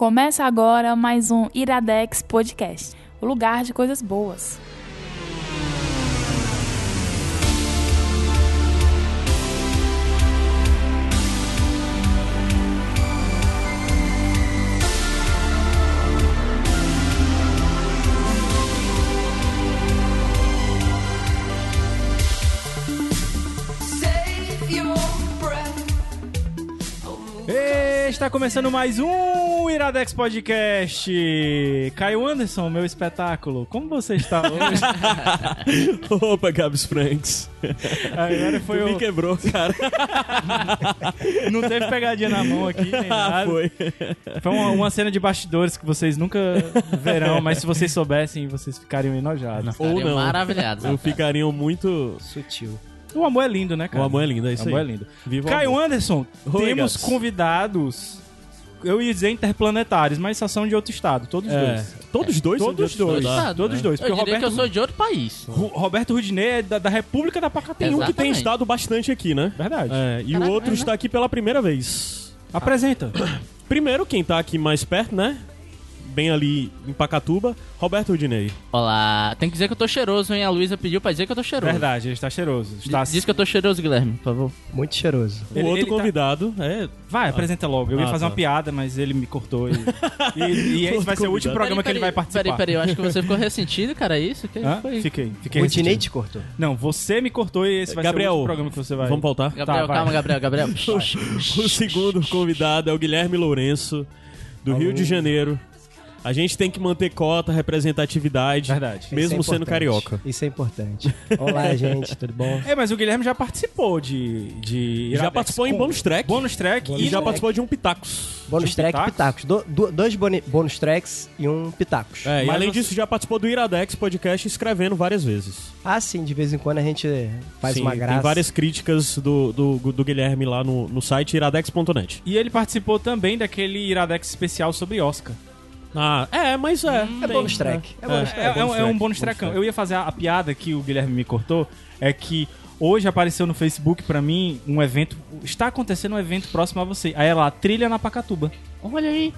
Começa agora mais um Iradex Podcast, o lugar de coisas boas. Está começando mais um Iradex Podcast. Caio Anderson, meu espetáculo. Como você está hoje? Opa, Gabs Franks. Agora foi Tu o... me quebrou, cara. Não teve pegadinha na mão aqui, nem nada. Foi. Foi uma, uma cena de bastidores que vocês nunca verão, mas se vocês soubessem, vocês ficariam enojados. Ou Ficariam não. maravilhados. Eu ficariam muito... Sutil. O amor é lindo, né, cara? O amor é lindo, é isso O amor é aí. lindo. Viva Caio amor. Anderson, Oi, temos Gabs. convidados... Eu ia dizer interplanetários, mas só são de outro estado, todos É. dois. Todos dois? são Todos de dois. outro estado? Todos né? dois, Eu porque diria o que eu Roberto- sou de outro país. Ro- Roberto Rudinei é da, da República da Pacatu. Tem um que tem Exatamente. estado bastante aqui, né? Verdade. É, e Caraca, o outro né? está aqui pela primeira vez. Apresenta. Primeiro, quem tá aqui mais perto, né? Bem ali em Pacatuba, Roberto Rudinei. Olá. Tem que dizer que eu tô cheiroso, hein? A Luísa pediu pra dizer que eu tô cheiroso. Verdade, ele está cheiroso. Está... Diz que eu tô cheiroso, Guilherme, por favor. Muito cheiroso. O Ele- outro ele tá- convidado é... Vai, apresenta logo. Eu ia Ah, fazer tá. uma piada, mas ele me cortou. E, e, e esse vai ser o último programa que ele vai participar. Peraí, peraí, eu acho que você ficou ressentido, cara. É isso? Que Hã? foi? Fiquei, fiquei O ressentido. Dinei te cortou. Não, você me cortou e esse vai Gabriel, ser o último programa que você vai... Vamos voltar? Gabriel, Tá, calma, Gabriel, Gabriel. O segundo convidado é o Guilherme Lourenço, do Rio de Janeiro. A gente tem que manter cota, representatividade, Verdade. mesmo é sendo carioca. Isso é importante. Olá, gente, tudo bom? É, mas o Guilherme já participou de... de Já participou em com- bônus track. Bônus track E e... já track. participou de um Pitacos. Bônus de track e pitacos? pitacos. Do- do- dois bônus tracks e um pitacos. É, e Mas além você- disso, já participou do Iradex Podcast escrevendo várias vezes. Ah, sim, de vez em quando a gente faz Sim, uma graça. Tem várias críticas do, do, do Guilherme lá no, no site iradex.net. E ele participou também daquele Iradex especial sobre Oscar. Ah, é, mas é. É tem, bônus track. É, bônus É, track. é um- é um track, bônus bônus tracão. track. Eu ia fazer a, a piada que o Guilherme me cortou, é que hoje apareceu no Facebook pra mim um evento, está acontecendo um evento próximo a você. Aí é lá, trilha na Pacatuba. Olha aí.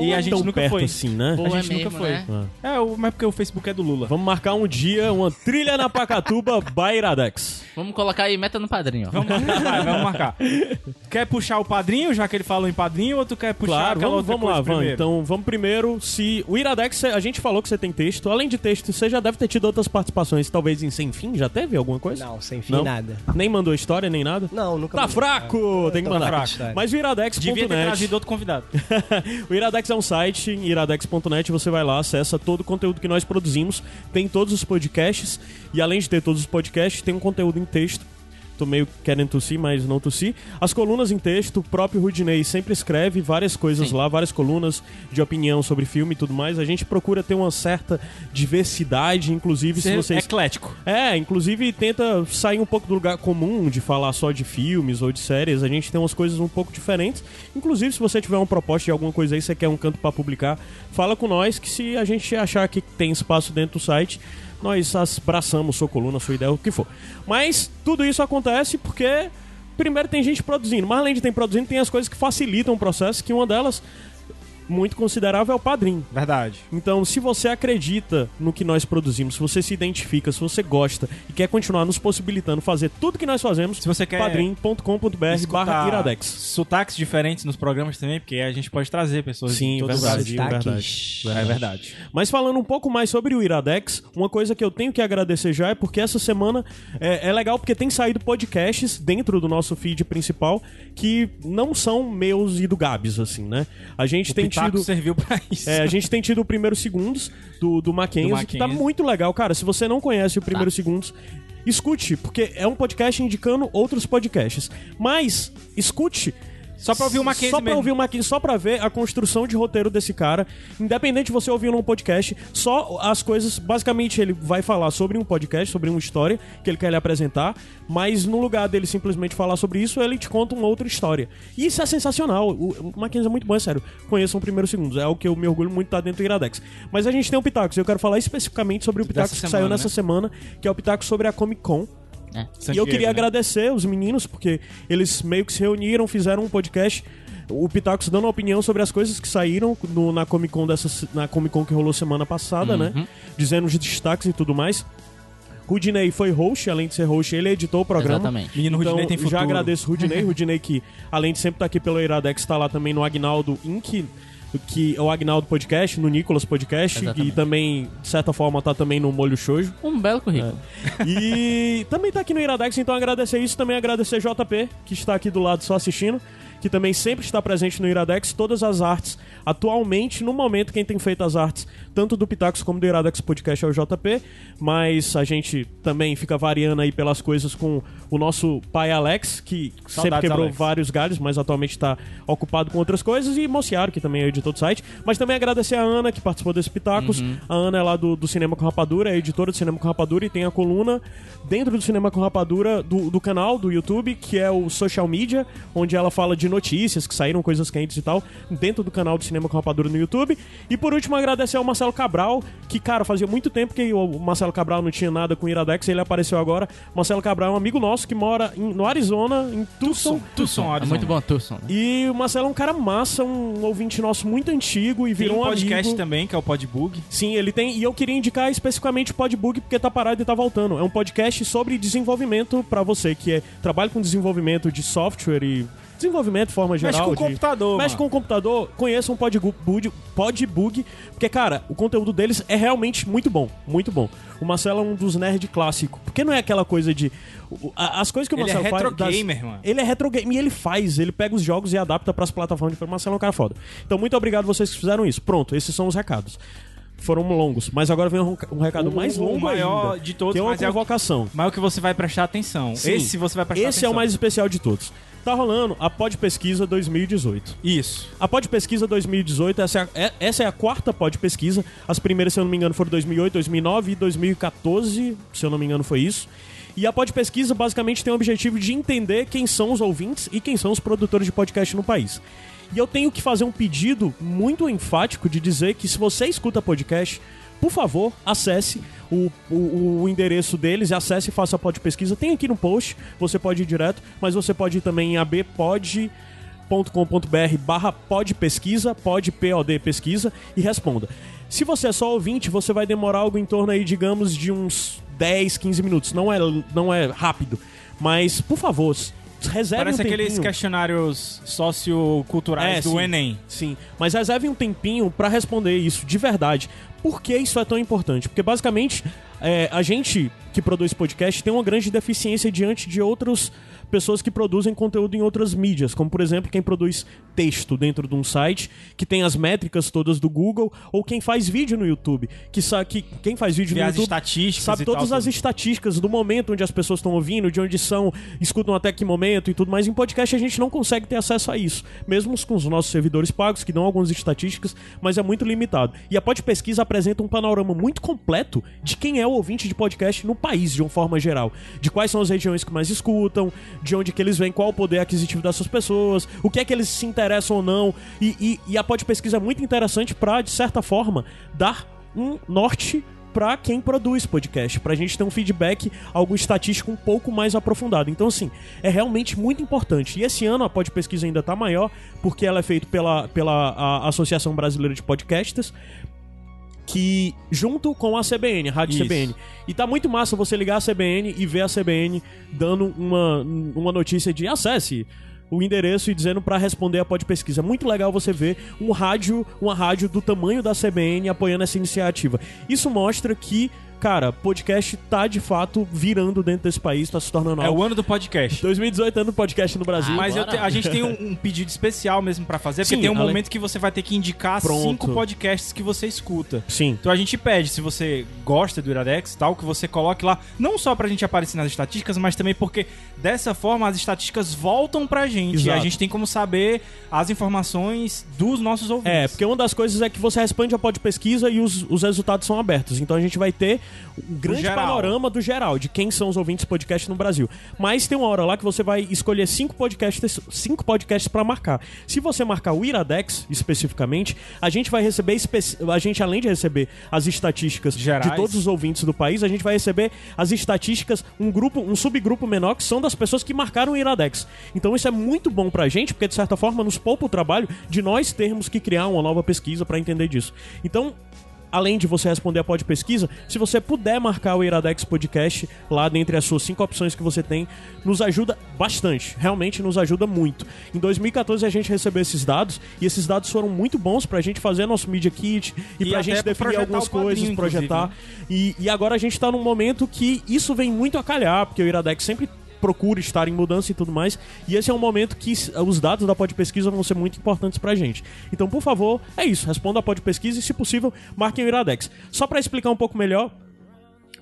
E a gente nunca perto foi. assim, né? Pô, a gente é nunca mesmo, foi. né? É, mas porque o Facebook é do Lula. Vamos marcar um dia uma trilha na Pacatuba by Iradex. Vamos colocar aí meta no padrinho, ó. Vamos marcar, vai, vamos marcar. Quer puxar o padrinho, já que ele falou em padrinho, ou tu quer puxar Claro, aquela vamos, outra vamos lá, coisa vamos. primeiro? Então, vamos primeiro. Se o Iradex, a gente falou que você tem texto. Além de texto, você já deve ter tido outras participações, talvez em Sem Fim. Já teve alguma coisa? Não, sem fim, Não? nada. Nem mandou história, nem nada? Não, nunca Tá mandei. fraco! Tem que Tô mandar. fraco, história. Mas o iradex.net. Devia ter trazido outro convidado. o Iradex é um site, iradex.net, você vai lá, acessa todo o conteúdo que nós produzimos, tem todos os podcasts, e além de ter todos os podcasts, tem um conteúdo em texto. Tô meio querendo tossir, mas não tossi. As colunas em texto, o próprio Rudinei sempre escreve várias coisas Sim. lá, várias colunas de opinião sobre filme e tudo mais. A gente procura ter uma certa diversidade, inclusive se Ser vocês eclético. é, inclusive tenta sair um pouco do lugar comum de falar só de filmes ou de séries. A gente tem umas coisas um pouco diferentes. Inclusive, se você tiver uma proposta de alguma coisa aí, você quer um canto pra publicar, fala com nós que se a gente achar que tem espaço dentro do site, nós abraçamos sua coluna, sua ideia, o que for. Mas tudo isso acontece porque primeiro tem gente produzindo, mas além de ter produzindo, tem as coisas que facilitam o processo, que uma delas muito considerável é o padrinho. Verdade. Então, se você acredita no que nós produzimos, se você se identifica, se você gosta e quer continuar nos possibilitando fazer tudo que nós fazemos, Se você quer padrim.com.br barra iradex. sotaques diferentes nos programas também, porque a gente pode trazer pessoas Sim, de todo o verdade. Brasil. Sotaques. É verdade. Mas falando um pouco mais sobre o Iradex, uma coisa que eu tenho que agradecer já é porque essa semana é, é legal porque tem saído podcasts dentro do nosso feed principal que não são meus e do Gabs, assim, né? A gente O tem tido. serviu pra isso. É, a gente tem tido o primeiro segundos do, do Mackenzie, Do que tá muito legal. Cara, se você não conhece o primeiro segundos, escute, porque é um podcast indicando outros podcasts. Mas, escute. Só pra ouvir o Mackenzie Só pra mesmo. ouvir o Mackenzie, só pra ver a construção de roteiro desse cara. Independente de você ouvir num podcast, só as coisas. Basicamente, ele vai falar sobre um podcast, sobre uma história que ele quer lhe apresentar. Mas no lugar dele simplesmente falar sobre isso, ele te conta uma outra história. E isso é sensacional. O, Mackenzie é muito bom, é sério. Conheçam o primeiro segundos. É o que eu me orgulho muito tá dentro do Iradex. Mas a gente tem o Pitacos. Eu quero falar especificamente sobre o Pitacos que semana, saiu nessa né? semana, que é o Pitacos sobre a Comic Con. É. E eu queria né? agradecer os meninos, porque eles meio que se reuniram, fizeram um podcast o Pitacos dando opinião sobre as coisas que saíram no- na Comic Con dessa na Comic Con que rolou semana passada, Uhum. né? Dizendo os destaques e tudo mais. Rudinei foi host, além de ser host, ele editou o programa. Exatamente. Menino então, Rudinei tem futuro. já agradeço o Rudinei. Rudinei que, além de sempre estar aqui pelo Iradex, está lá também no Agnaldo Inc., que é o Agnaldo Podcast, no Nicolas Podcast, Exatamente. e também, de certa forma, tá também no Molho Shoujo. Um belo currículo. E também tá aqui no Iradex, então agradecer isso, também agradecer JP, que está aqui do lado só assistindo, que também sempre está presente no Iradex, todas as artes. Atualmente, no momento, quem tem feito as artes, tanto do Pitacos como do Iradex Podcast é o JP, mas a gente também fica variando aí pelas coisas com o nosso pai Alex, que sempre Saudades, quebrou Alex. vários galhos, mas atualmente está ocupado com outras coisas, e Mociaro, que também é editor do site. Mas também agradecer a Ana, que participou desse Pitacos. A Ana é lá do, do Cinema com Rapadura, é editora do Cinema com Rapadura, e tem a coluna dentro do Cinema com Rapadura do, do canal do YouTube, que é o Social Media, onde ela fala de notícias que saíram, coisas quentes e tal, dentro do canal do Cinema com Rapadura no YouTube. E por último, agradecer ao Marcelo Cabral, que, cara, fazia muito tempo que o Marcelo Cabral não tinha nada com o Iradex, ele apareceu agora. Marcelo Cabral é um amigo nosso que mora em- no Arizona, em Tucson. Tucson, É Arizona. muito bom, Tucson. né? E o Marcelo é um cara massa, um ouvinte nosso muito antigo e Tem virou um um podcast amigo. também, que é o Podbug. Sim, ele tem. E eu queria indicar especificamente o Podbug porque tá parado e tá voltando. É um podcast sobre desenvolvimento pra você que é, trabalha com desenvolvimento de software e desenvolvimento de forma Mexe geral. com o de- computador, Mexe mano. com o computador, conheça um Podbug, Podbug, porque, cara, o conteúdo deles é realmente muito bom. Muito bom. O Marcelo é um dos nerd clássico. Porque não é aquela coisa de. As coisas que o Ele é Marcelo retro faz. das- gamer, mano. ele é retro game e ele faz, ele pega os jogos e adapta pras plataformas. O Marcelo é um cara foda. Então, muito obrigado vocês que fizeram isso. Pronto, esses são os recados. Foram longos, mas agora vem um, um recado O- mais o longo maior ainda, de todos, que é uma mas é o- convocação. Mas é o que você vai prestar atenção. Sim. Esse você vai prestar Esse atenção. é o mais especial de todos. Tá rolando a Pod Pesquisa 2018. Isso. A Pod Pesquisa 2018, essa é, a, é- essa é a quarta Pod Pesquisa. As primeiras, se eu não me engano, foram 2008, 2009 e 2014, se eu não me engano, foi isso. E a Pod Pesquisa basicamente tem o objetivo de entender quem são os ouvintes e quem são os produtores de podcast no país. E eu tenho que fazer um pedido muito enfático de dizer que se você escuta podcast, por favor, acesse o, o, o endereço deles, acesse e faça a pod pesquisa. Tem aqui no post, você pode ir direto, mas você pode ir também em abpod com.br barra pod pesquisa, pod POD pesquisa e responda. Se você é só ouvinte, você vai demorar algo em torno aí, digamos, de uns 10, 15 minutos. Não é, não é rápido. Mas, por favor, reserve Parece um aqueles tempinho. questionários socioculturais É, do sim. Enem. Sim, mas reserve um tempinho pra responder isso de verdade. Por que isso é tão importante? Porque basicamente é, a gente que produz podcast tem uma grande deficiência diante de outras pessoas que produzem conteúdo em outras mídias, como por exemplo quem produz texto dentro de um site que tem as métricas todas do Google, ou quem faz vídeo no YouTube, que sabe que quem faz vídeo Vê no as YouTube estatísticas sabe todas tal, as tudo. estatísticas do momento onde as pessoas estão ouvindo, de onde são, escutam até que momento e tudo mais. Em podcast a gente não consegue ter acesso a isso, mesmo com os nossos servidores pagos, que dão algumas estatísticas, mas é muito limitado. E a Pod Pesquisa apresenta um panorama muito completo de quem é o ouvinte de podcast no país, de uma forma geral. De quais são as regiões que mais escutam, de onde que eles vêm, qual o poder aquisitivo dessas pessoas, o que é que eles se interessam ou não. E, e, e a Pod Pesquisa é muito interessante para, de certa forma, dar um norte pra quem produz podcast, pra gente ter um feedback, algo estatístico um pouco mais aprofundado. Então, assim, é realmente muito importante. E esse ano a Pod Pesquisa ainda tá maior, porque ela é feita pela, pela a Associação Brasileira de Podcasters, que junto com a CBN, a Rádio Isso. CBN. E tá muito massa você ligar a CBN e ver a CBN dando uma, uma notícia de acesse o endereço e dizendo pra responder a pod pesquisa. Muito legal você ver um rádio, uma rádio do tamanho da CBN apoiando essa iniciativa. Isso mostra que, cara, podcast tá de fato virando dentro desse país, tá se tornando É algo. o ano do podcast. 2018 ano do podcast no Brasil. Mas eu Agora- te- a gente tem um, um pedido especial mesmo pra fazer, porque Sim, tem um momento que você vai ter que indicar Pronto. cinco podcasts que você escuta. Sim. Então a gente pede, se você gosta do Iradex e tal, que você coloque lá, não só pra gente aparecer nas estatísticas, mas também porque dessa forma as estatísticas voltam pra gente e a Exato. gente tem como saber as informações dos nossos ouvintes. É, porque uma das coisas é que você responde a pod pesquisa e os, os resultados são abertos. Então a gente vai ter um grande geral. panorama do geral, de quem são os ouvintes podcast no Brasil. Mas tem uma hora lá que você vai escolher cinco podcasts, cinco podcasts para marcar. Se você marcar o Iradex especificamente, a gente vai receber a gente além de receber as estatísticas Gerais. de todos os ouvintes do país, a gente vai receber as estatísticas, um grupo, um subgrupo menor que são das pessoas que marcaram o Iradex. Então isso é muito bom pra gente, porque de certa forma nos poupa o trabalho de nós termos que criar uma nova pesquisa pra entender disso. Então, além de você responder a pod pesquisa, se você puder marcar o Iradex Podcast lá dentre as suas cinco opções que você tem, nos ajuda bastante. Realmente nos ajuda muito. Em 2014 a gente recebeu esses dados e esses dados foram muito bons pra gente fazer nosso Media Kit e, E pra gente definir algumas coisas, projetar. inclusive, E, e agora a gente tá num momento que isso vem muito a calhar, porque o Iradex sempre procura estar em mudança e tudo mais. E esse é um momento que os dados da pod pesquisa vão ser muito importantes pra gente. Então, por favor, é isso. Responda a pod pesquisa e, se possível, marquem o Iradex. Só pra explicar um pouco melhor,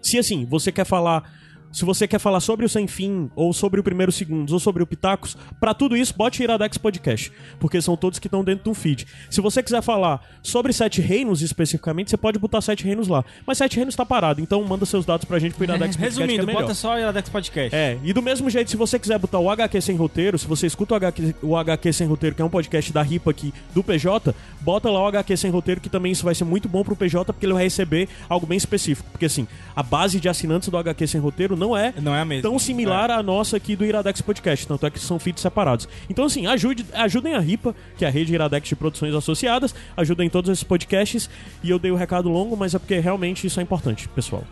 se assim, você quer falar. Se você quer falar sobre o Sem Fim, ou sobre o Primeiro Segundos, ou sobre o Pitacos, pra tudo isso, bote Iradex Podcast, porque são todos que estão dentro do feed. Se você quiser falar sobre Sete Reinos especificamente, você pode botar Sete Reinos lá. Mas Sete Reinos tá parado, então manda seus dados pra gente pro Iradex Podcast. é Resumindo, melhor. bota só o Iradex Podcast. É, e do mesmo jeito, se você quiser botar o HQ Sem Roteiro, se você escuta o HQ, o HQ Sem Roteiro, que é um podcast da RIPA aqui, do PJ, bota lá o HQ Sem Roteiro, que também isso vai ser muito bom pro PJ, porque ele vai receber algo bem específico. Porque assim, a base de assinantes do HQ Sem Roteiro não é Não é a mesma. tão similar à nossa aqui do Iradex Podcast, tanto é que são feeds separados. Então, assim, ajude, ajudem a RIPA, que é a rede Iradex de produções associadas, ajudem todos esses podcasts, e eu dei o recado longo, mas é porque realmente isso é importante, pessoal.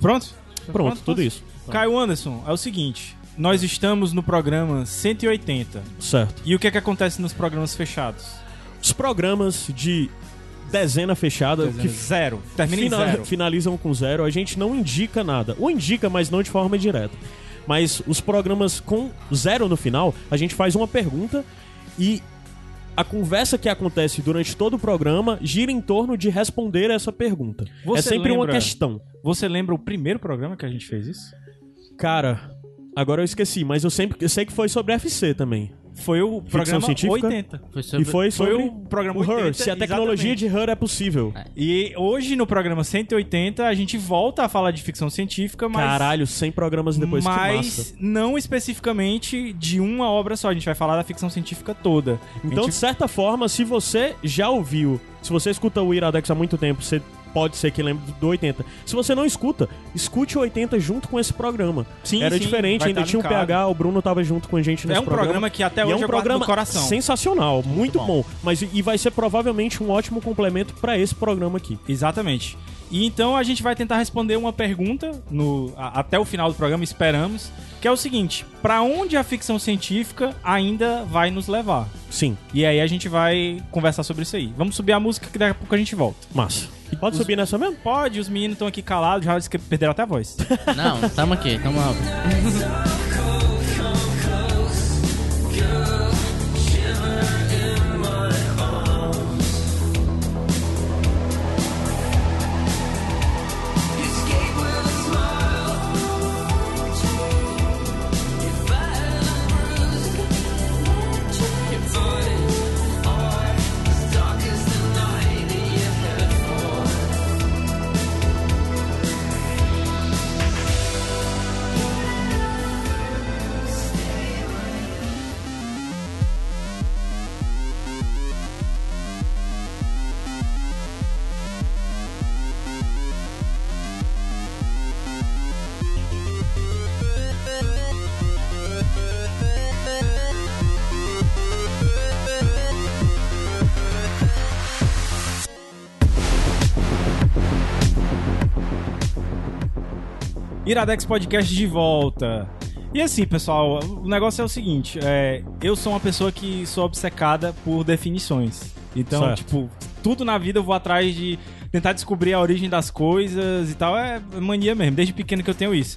Pronto? Pronto, tudo isso. Caio Anderson, é o seguinte. Nós estamos no programa 180. Certo. E o que é que acontece nos programas fechados? Os programas de dezena fechada, que Zero. Termina em fina- zero. finalizam com zero, a gente não indica nada. Ou indica, mas não de forma direta. Mas os programas com zero no final, a gente faz uma pergunta e a conversa que acontece durante todo o programa gira em torno de responder essa pergunta. Você é sempre uma lembra- questão. Você lembra o primeiro programa que a gente fez isso? Cara, agora eu esqueci, mas eu sempre eu sei que foi sobre FC também. Foi o programa científica? 80. Foi sobre... E foi Foi sobre o programa o Her, 80, se a tecnologia exatamente. de Her é possível. E hoje, no programa 180, a gente volta a falar de ficção científica, mas... Caralho, 100 programas depois, que massa. mas não especificamente de uma obra só. A gente vai falar da ficção científica toda. A Então, gente- de certa forma, se você já ouviu, se você escuta o Iradex há muito tempo, você pode ser que lembre do 80. Se você não escuta, escute o 80 junto com esse programa. Sim, Era sim, diferente, ainda tá tinha o linkado. PH, o Bruno tava junto com a gente nesse é um programa, que até E hoje é um programa coração. sensacional, muito, bom. bom. Mas e vai ser provavelmente um ótimo complemento pra esse programa aqui. Exatamente. E então a gente vai tentar responder uma pergunta no, a- até o final do programa, esperamos, que é o seguinte: pra onde a ficção científica ainda vai nos levar? Sim, E aí a gente vai conversar sobre isso aí. Vamos subir a música que daqui a pouco a gente volta. massa. Pode subir nessa mesmo? Pode, os meninos estão aqui calados, já disse que perderam até a voz. Não, tamo aqui, tamo lá. Iradex Podcast de volta. E assim, pessoal, o negócio é o seguinte: é, eu sou uma pessoa que sou obcecada por definições. Então, Certo. tipo, tudo na vida eu vou atrás de tentar descobrir a origem das coisas e tal. É mania mesmo, desde pequeno que eu tenho isso.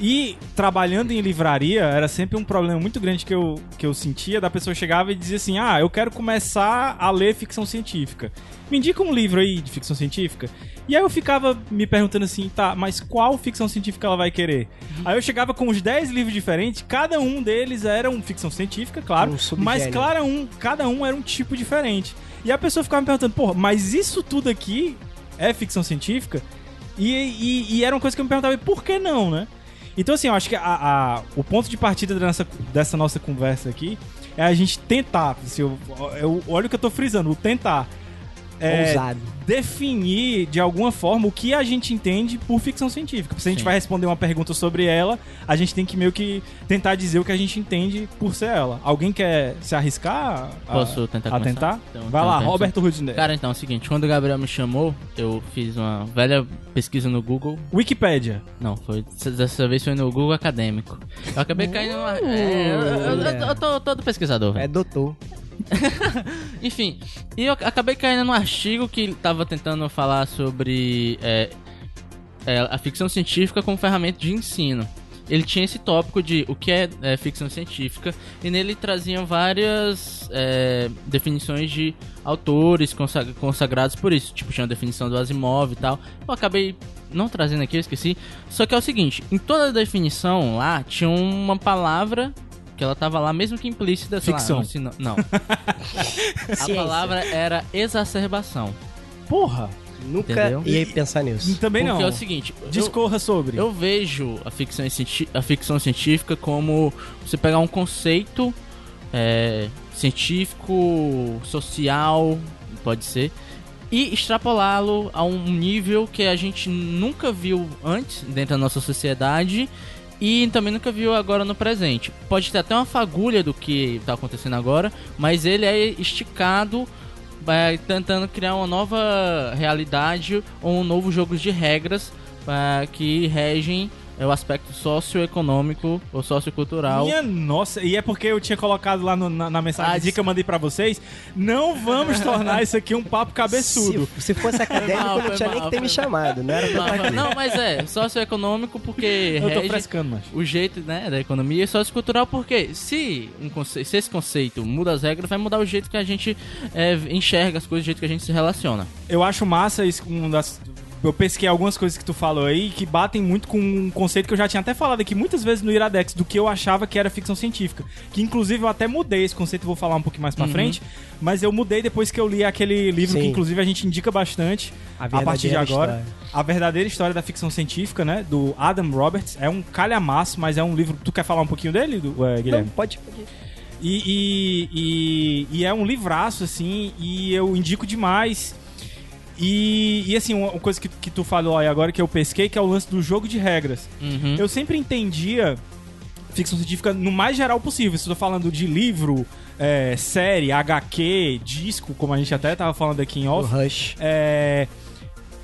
E trabalhando em livraria, era sempre um problema muito grande que eu, que eu sentia da pessoa chegava e dizia assim: Ah, eu quero começar a ler ficção científica. Me indica um livro aí de ficção científica. E aí eu ficava me perguntando assim, tá, mas qual ficção científica ela vai querer? Aí eu chegava com uns 10 livros diferentes, cada um deles era uma ficção científica, claro, Um mas claro, um, cada um era um tipo diferente. E a pessoa ficava me perguntando, porra, mas isso tudo aqui é ficção científica? E, e, e era uma coisa que eu me perguntava, por que não, né? Então, assim, eu acho que a, a- o ponto de partida dessa, dessa nossa conversa aqui é a gente tentar. Assim, eu, eu- olha o que eu tô frisando, o tentar. É, Ousado. definir de alguma forma o que a gente entende por ficção científica. Se a gente Sim. vai responder uma pergunta sobre ela, a gente tem que meio que tentar dizer o que a gente entende por ser ela. Alguém quer se arriscar? a- Posso tentar a começar? tentar? Então- vai então lá. Roberto Rudner. Cara, então é o seguinte, quando o Gabriel me chamou, eu fiz uma velha pesquisa no Google. Wikipédia. Não, foi dessa vez foi no Google Acadêmico. Eu acabei caindo numa. É, eu, eu- eu- eu tô todo pesquisador. É doutor. Enfim, e eu acabei caindo num artigo que tava tentando falar sobre é, é, a ficção científica como ferramenta de ensino. Ele tinha esse tópico de o que é, é, ficção científica, e nele traziam várias é, definições de autores consag- consagrados por isso. Tipo, tinha a definição do Asimov e tal. Eu acabei não trazendo aqui, eu esqueci. Só que é o seguinte: em toda a definição lá tinha uma palavra que ela tava lá, mesmo que implícita. sei lá, Ficção. no sino- Não. A palavra era exacerbação. Porra. Nunca Entendeu? ia pensar nisso. Também Porque não. é o seguinte, eu, Discorra sobre. eu vejo a ficção, cienti- a ficção científica como você pegar um conceito é, científico, social, pode ser, e extrapolá-lo a um nível que a gente nunca viu antes dentro da nossa sociedade e também nunca viu agora no presente. Pode ter até uma fagulha do que está acontecendo agora, mas ele é esticado vai tentando criar uma nova realidade ou um novo jogo de regras eh, que regem é, o aspecto socioeconômico ou sociocultural. Minha nossa, e é porque eu tinha colocado lá no- na, na mensagem Ah, que eu mandei pra vocês. Não vamos tornar isso aqui um papo cabeçudo. Se, se fosse acadêmico, mal, não tinha nem mal, que ter me mal. chamado. Não era pra aqui. não, mas é socioeconômico porque Eu tô frescando, mas. o jeito né, da economia e sociocultural porque se, um conce- se esse conceito muda as regras, vai mudar o jeito que a gente é, enxerga as coisas, o jeito que a gente se relaciona. Eu acho massa isso, um das. Eu pesquei algumas coisas que tu falou aí que batem muito com um conceito que eu já tinha até falado aqui muitas vezes no Iradex, do que eu achava que era ficção científica. Que inclusive eu até mudei esse conceito, vou falar um pouquinho mais pra frente. Mas eu mudei depois que eu li aquele livro que Sim. inclusive a gente indica bastante A a, partir de agora. história. A verdadeira história da ficção científica, né? Do Adam Roberts. É um calhamaço, mas é um livro. Tu quer falar um pouquinho dele, eh, Guilherme? Não, pode. pode. E, e, e, e é um livraço, assim, e eu indico demais. E, e assim, uma coisa que, que tu falou aí agora que eu pesquei, que é o lance do jogo de regras. Uhum. Eu sempre entendia ficção científica no mais geral possível. Se eu tô falando de livro, é, série, HQ, disco, como a gente até tava falando aqui em O off. Rush. É,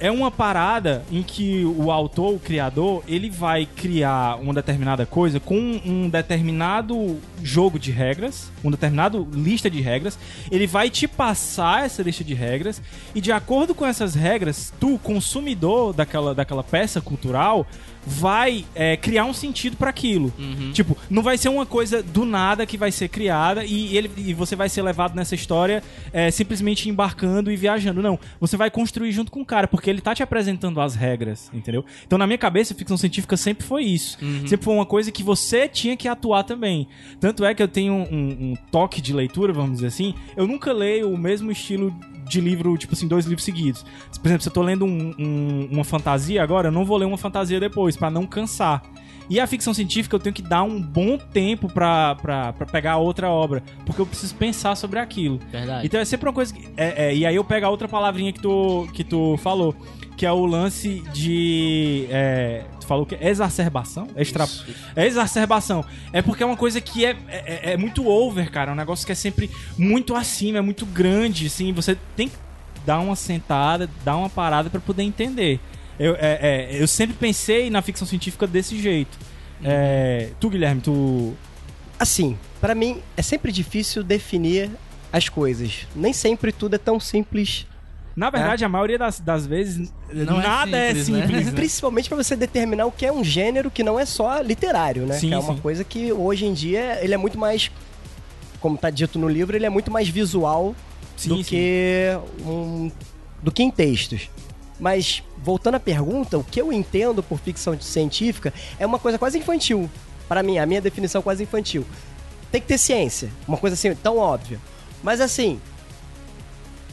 é uma parada em que o autor, o criador, ele vai criar uma determinada coisa com um determinado jogo de regras, uma determinada lista de regras. Ele vai te passar essa lista de regras e de acordo com essas regras, tu, consumidor daquela, daquela peça cultural, vai é, criar um sentido para aquilo. Uhum. Tipo, não vai ser uma coisa do nada que vai ser criada e, ele, e você vai ser levado nessa história é, simplesmente embarcando e viajando. Não, você vai construir junto com o cara, porque ele tá te apresentando as regras, entendeu? Então, na minha cabeça, ficção científica sempre foi isso. Sempre foi uma coisa que você tinha que atuar também. Tanto é que eu tenho um, um toque de leitura, vamos dizer assim. Eu nunca leio o mesmo estilo de livro, tipo assim, dois livros seguidos. Por exemplo, se eu tô lendo um- um- uma fantasia agora, eu não vou ler uma fantasia depois, pra não cansar. E a ficção científica eu tenho que dar um bom tempo pra, pra, pra pegar outra obra, porque eu preciso pensar sobre aquilo. Verdade. Então é sempre uma coisa que. é- é, e aí eu pego a outra palavrinha que tu, que tu falou, que é o lance de. é, tu falou que é exacerbação? Extra, é exacerbação. É porque é uma coisa que é, é, é muito over, cara. É um negócio que é sempre muito acima, é muito grande, assim. Você tem que dar uma sentada, dar uma parada pra poder entender. Eu, é, é, eu sempre pensei na ficção científica desse jeito. É, tu, Guilherme, tu. Assim, pra mim é sempre difícil definir as coisas. Nem sempre tudo é tão simples. Na verdade, a maioria das, das vezes, Não é nada é simples, né? simples. né? Principalmente pra você determinar o que é um gênero que não é só literário, né? Sim, que é uma sim. coisa que hoje em dia ele é muito mais, como tá dito no livro, ele é muito mais visual Sim, do sim. que um, do que em textos. Mas voltando à pergunta, o que eu entendo por ficção científica é uma coisa quase infantil. Para mim, a minha definição é quase infantil. Tem que ter ciência, uma coisa assim tão óbvia. Mas assim,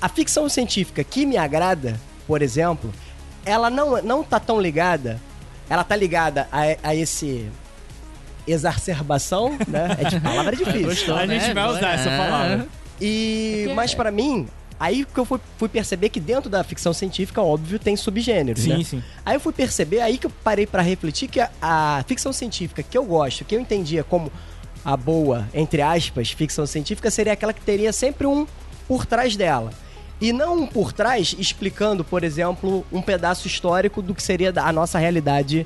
a ficção científica que me agrada, por exemplo, ela não, não tá tão ligada. Ela tá ligada a, a esse exacerbação, né? É de palavra difícil. Gostou, A né? gente vai usar essa É. palavra. E, Porque- mas pra mim, aí que eu fui, fui perceber que dentro da ficção científica, óbvio, tem subgêneros, Sim, né? sim. Aí eu fui perceber, aí que eu parei pra refletir que a, a ficção científica que eu gosto, que eu entendia como a boa, entre aspas, ficção científica, seria aquela que teria sempre um por trás dela. E não por trás explicando, por exemplo, um pedaço histórico do que seria a nossa realidade,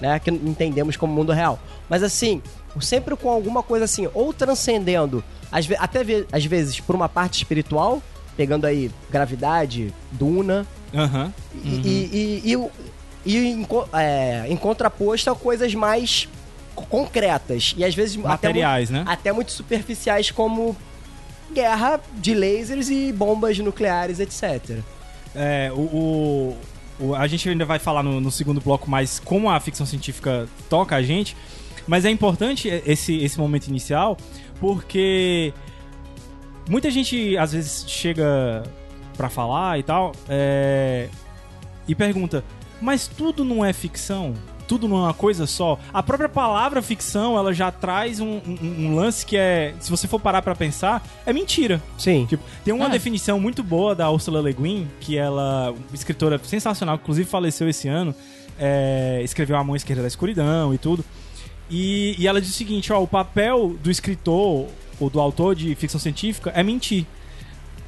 né? Que entendemos como mundo real. Mas assim, sempre com alguma coisa assim, ou transcendendo, até às vezes por uma parte espiritual, pegando aí gravidade, duna, Aham. e, e, e, e e em, é, em contraposto a coisas mais co- concretas. E às vezes Materiais, até, né? até muito superficiais, como guerra de lasers e bombas nucleares, etc. É, o, o- a gente ainda vai falar no, no segundo bloco mais como a ficção científica toca a gente, mas é importante esse, esse momento inicial porque muita gente às vezes chega pra falar e tal é, e pergunta, mas tudo não é ficção? Tudo não é uma coisa só? A própria palavra ficção, ela já traz um, um- um lance que é, se você for parar pra pensar, é mentira. Sim. Tipo, tem uma É. definição muito boa da Ursula Le Guin, que ela, uma escritora sensacional, que inclusive faleceu esse ano, é, escreveu A Mão Esquerda da Escuridão e tudo. E, e ela diz o seguinte, ó, o papel do escritor ou do autor de ficção científica é mentir.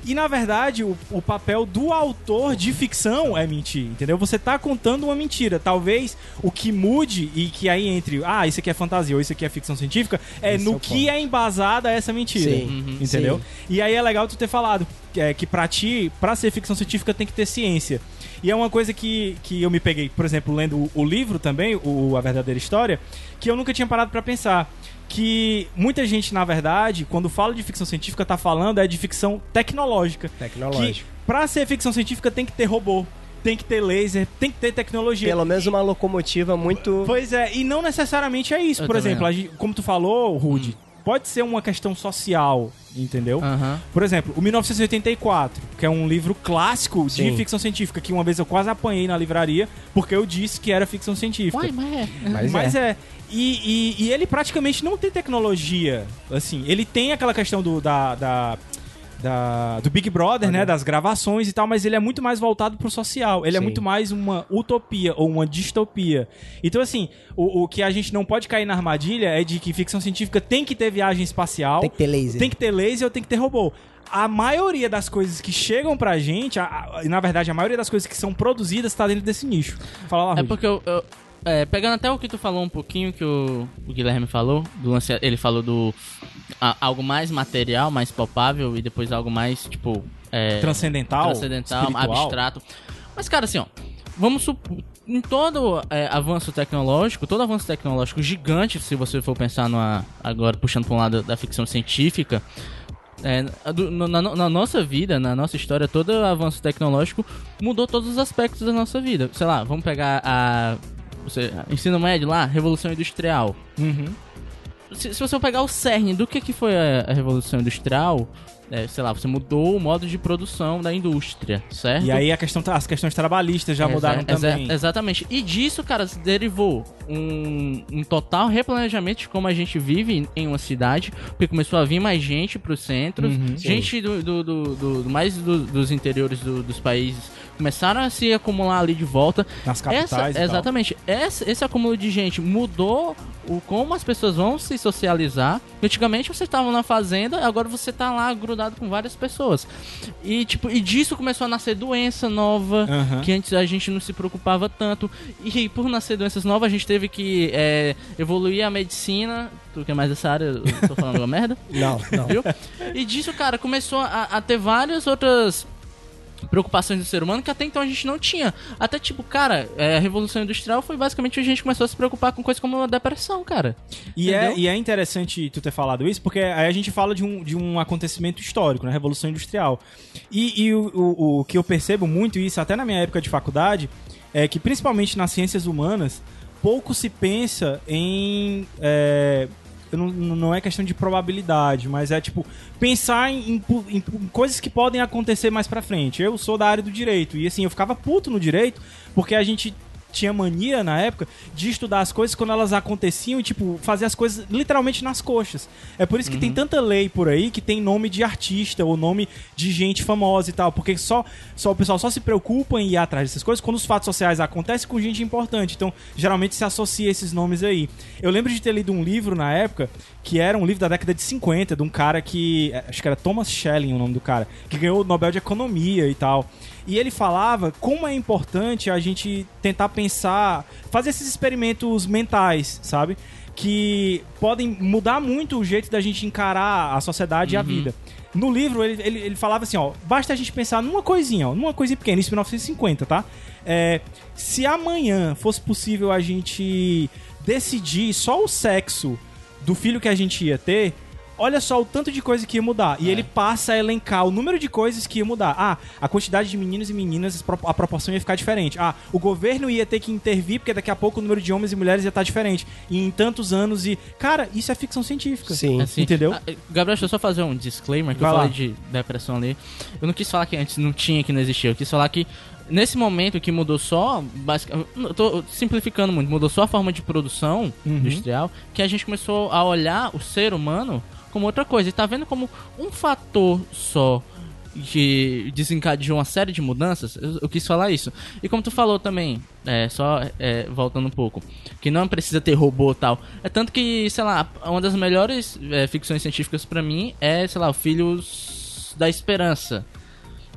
E na verdade, o, o papel do autor de ficção é mentir, entendeu? Você tá contando uma mentira. Talvez o que mude e que aí entre, ah, isso aqui é fantasia ou isso aqui é ficção científica, é Esse no é que é embasada essa mentira. Sim. Uhum. Entendeu? Sim. E aí é legal tu ter falado que, é, que pra ti, pra ser ficção científica, tem que ter ciência. E é uma coisa que, que eu me peguei, por exemplo, lendo o, o livro também, o A Verdadeira História, que eu nunca tinha parado pra pensar. Que muita gente, na verdade, quando fala de ficção científica, tá falando é de ficção tecnológica. Tecnológico. Que pra ser ficção científica tem que ter robô, tem que ter laser, tem que ter tecnologia. Pelo menos uma locomotiva muito. Pois é, e não necessariamente é isso. Eu Por exemplo, a gente- como tu falou, Rude, pode ser uma questão social, entendeu? Por exemplo, o 1984, que é um livro clássico de Sim. ficção científica, que uma vez eu quase apanhei na livraria, porque eu disse que era ficção científica. Uai, mas é. Mas, Mas é. é. E, e- e ele praticamente não tem tecnologia. Assim, ele tem aquela questão do, da, da- da- do Big Brother, né? Das gravações e tal, mas ele é muito mais voltado pro social. Ele é Sim. muito mais uma utopia ou uma distopia. Então, assim, o, o que a gente não pode cair na armadilha é de que ficção científica tem que ter viagem espacial. Tem que ter laser. Tem que ter laser ou tem que ter robô. A maioria das coisas que chegam pra gente, a- a- na verdade, a maioria das coisas que são produzidas tá dentro desse nicho. Fala lá, É Rudy. porque eu, eu- é, pegando até o que tu falou um pouquinho, que o, o Guilherme falou, do lance, ele falou do algo mais material, mais palpável e depois algo mais, tipo, é, Transcendental, transcendental, espiritual. abstrato. Mas, cara, assim, ó, vamos supor, em todo é, avanço tecnológico, todo avanço tecnológico gigante, se você for pensar numa, agora puxando para um lado da ficção científica, é, na, na nossa vida, na nossa história, todo avanço tecnológico mudou todos os aspectos da nossa vida. Sei lá, vamos pegar a. Você, ensino médio lá, Revolução Industrial. Uhum. Se, se você pegar o cerne do que, que foi a, a Revolução Industrial, é, sei lá, você mudou o modo de produção da indústria, certo? E aí a questão, as questões trabalhistas já Exa- mudaram exa- também. exatamente. E disso, cara, se derivou um, um total replanejamento de como a gente vive em, uma cidade, porque começou a vir mais gente pros centros, Uhum. gente do, do- do- do- do- mais do- dos interiores do- dos países começaram a se acumular ali de volta. Nas capitais Essa- exatamente. Esse, esse acúmulo de gente mudou o como as pessoas vão se socializar. Antigamente você estava na fazenda, agora você tá lá grudado com várias pessoas. E tipo, e disso começou a nascer doença nova, Aham. que antes a gente não se preocupava tanto. E por nascer doenças novas, a gente teve que é, evoluir a medicina. Tu que é mais dessa área, eu tô falando uma merda? Não, não. Viu? E disso, cara, começou a, a ter várias outras preocupações do ser humano que até então a gente não tinha. Até tipo, cara, é, a Revolução Industrial foi basicamente a gente começou a se preocupar com coisas como a depressão, cara. E é, e é interessante tu ter falado isso, porque aí a gente fala de um, de um acontecimento histórico, né? Revolução Industrial. E, e o, o, o que eu percebo muito isso, até na minha época de faculdade, é que principalmente nas ciências humanas, pouco se pensa em é, não, não é questão de probabilidade, mas é tipo pensar em, em- em coisas que podem acontecer mais pra frente. Eu sou da área do direito e assim, eu ficava puto no direito porque a gente tinha mania na época de estudar as coisas quando elas aconteciam e, tipo, fazer as coisas literalmente nas coxas. É por isso que tem tanta lei por aí que tem nome de artista ou nome de gente famosa e tal, porque só, só o pessoal só se preocupa em ir atrás dessas coisas quando os fatos sociais acontecem com gente importante. Então, geralmente se associa esses nomes aí. Eu lembro de ter lido um livro na época que era um livro da década de 50, de um cara que. eh, Acho que era Thomas Schelling o nome do cara, que ganhou o Nobel de Economia e tal. E ele falava como é importante a gente tentar pensar, fazer esses experimentos mentais, sabe? Que podem mudar muito o jeito da gente encarar a sociedade e a vida. No livro, ele, ele, ele falava assim, ó, basta a gente pensar numa coisinha, ó, numa coisinha pequena, isso em 1950, tá? É, se amanhã fosse possível a gente decidir só o sexo do filho que a gente ia ter, olha só o tanto de coisa que ia mudar. E ele passa a elencar o número de coisas que ia mudar. Ah, a quantidade de meninos e meninas, a proporção ia ficar diferente. Ah, o governo ia ter que intervir, porque daqui a pouco o número de homens e mulheres ia estar diferente. E em tantos anos e. Cara, isso é ficção científica. Sim. Assim, Entendeu? ah, Gabriel, deixa eu só fazer um disclaimer que Vai eu lá. falei de depressão ali. Eu não quis falar que antes não tinha, que não existia. Eu quis falar que nesse momento que mudou só, basicamente, eu tô simplificando muito, mudou só a forma de produção Uhum. industrial, que a gente começou a olhar o ser humano como outra coisa. E tá vendo como um fator só que desencadeou uma série de mudanças, eu, eu quis falar isso. E como tu falou também, é, só é, voltando um pouco, que não precisa ter robô e tal. É tanto que, sei lá, uma das melhores é, ficções científicas pra mim é, sei lá, o Filhos da Esperança.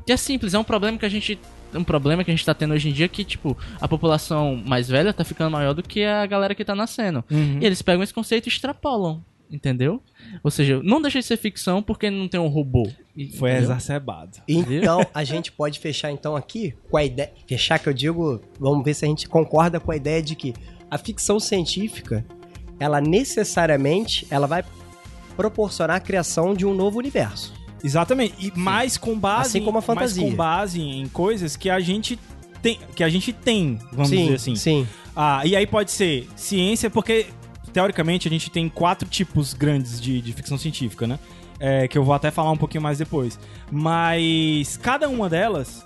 Que é simples, é um problema que a gente. Um problema que a gente tá tendo hoje em dia que, tipo, a população mais velha tá ficando maior do que a galera que tá nascendo. Uhum. E eles pegam esse conceito e extrapolam. Entendeu? Ou seja, não deixa de ser ficção porque não tem um robô. E- Foi entendeu? exacerbado. Então, a gente pode fechar então aqui com a ideia. Fechar que eu digo, vamos ver se a gente concorda com a ideia de que a ficção científica, ela necessariamente, ela vai proporcionar a criação de um novo universo. Exatamente. E mais com base Assim como a mais fantasia. com base em coisas que a gente tem, que a gente tem, vamos sim, dizer assim. Sim. Ah, e aí pode ser ciência, porque teoricamente a gente tem quatro tipos grandes de, de ficção científica, né? É, que eu vou até falar um pouquinho mais depois. Mas cada uma delas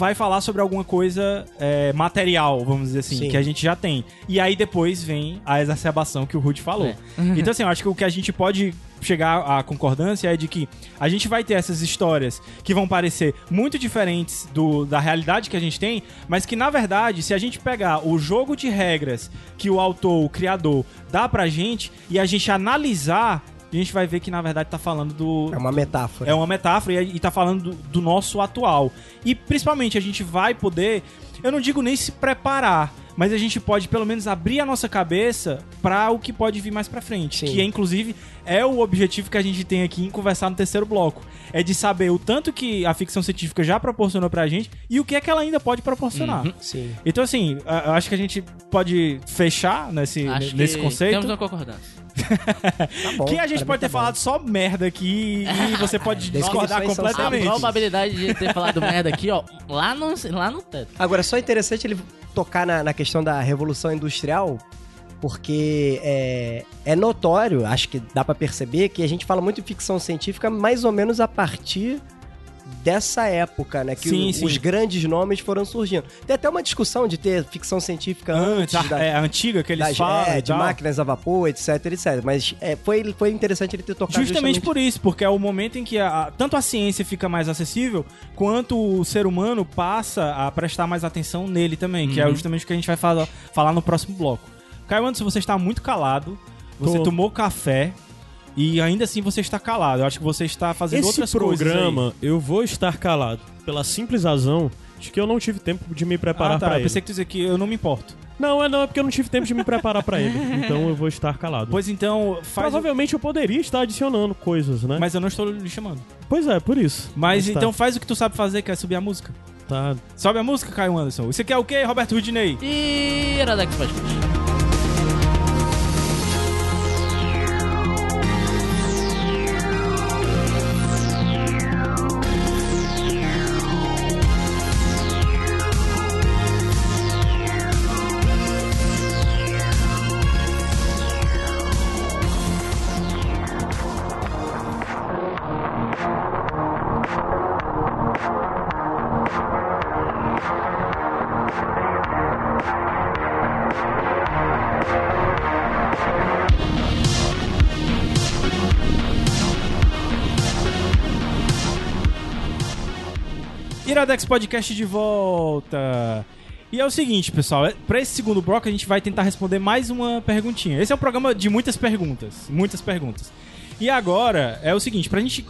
vai falar sobre alguma coisa é, material, vamos dizer assim, Sim. que a gente já tem. E aí depois vem a exacerbação que o Rude falou. É. Então, assim, eu acho que o que a gente pode chegar à concordância é de que a gente vai ter essas histórias que vão parecer muito diferentes do, da realidade que a gente tem, mas que, na verdade, se a gente pegar o jogo de regras que o autor, o criador, dá pra gente e a gente analisar, a gente vai ver que, na verdade, tá falando do, É uma metáfora. é uma metáfora e, e tá falando do, do nosso atual. E principalmente a gente vai poder, eu não digo nem se preparar, mas a gente pode pelo menos abrir a nossa cabeça pra o que pode vir mais pra frente. Sim. Que é, inclusive é o objetivo que a gente tem aqui em conversar no terceiro bloco. É de saber o tanto que a ficção científica já proporcionou pra gente e o que é que ela ainda pode proporcionar. Uhum. Sim. Então, assim, eu acho que a gente pode fechar nesse, Acho nesse que conceito. Temos uma concordância. Tá bom. que a gente pode ter tá bom. falado só merda aqui e você pode discordar são A completamente. probabilidade de ter falado merda aqui, ó, lá no, lá no teto. Agora, só interessante ele tocar na, na questão da revolução industrial, porque é, é notório, acho que dá pra perceber, que a gente fala muito de ficção científica mais ou menos a partir dessa época, né? Que Sim, o- sim. os grandes nomes foram surgindo. Tem até uma discussão de ter ficção científica antes, Antes, a, da, é, antiga que eles das- falam. é, de tal. máquinas a vapor, etc, etc. Mas é, foi, foi interessante ele ter tocado Justamente por isso, porque é o momento em que a- a- tanto a ciência fica mais acessível, quanto o ser humano passa a prestar mais atenção nele também, que é Uhum. justamente o que a gente vai falar, falar no próximo bloco. Caio Anderson, você está muito calado, você Tô. tomou café e ainda assim você está calado. Eu acho que você está fazendo Esse outras coisas aí. programa eu vou estar calado pela simples razão de que eu não tive tempo de me preparar Ah, tá. Eu ele. pensei que tu dizia que eu não me importo. Não, é não, é porque eu não tive tempo de me preparar pra ele. Então eu vou estar calado. Pois então, faz. o- Provavelmente eu poderia estar adicionando coisas, né? Mas eu não estou lhe chamando. Pois é, por isso. Mas tá. então faz o que tu sabe fazer, que é subir a música. Tá. Sobe a música, Caio Anderson. Você quer o quê, Roberto Rudinei? E Iradex Podcast. Iradex Podcast de volta. E é o seguinte, pessoal, é- pra esse segundo bloco a gente vai tentar responder mais uma perguntinha. Esse é um programa de muitas perguntas, muitas perguntas. E agora é o seguinte, pra gente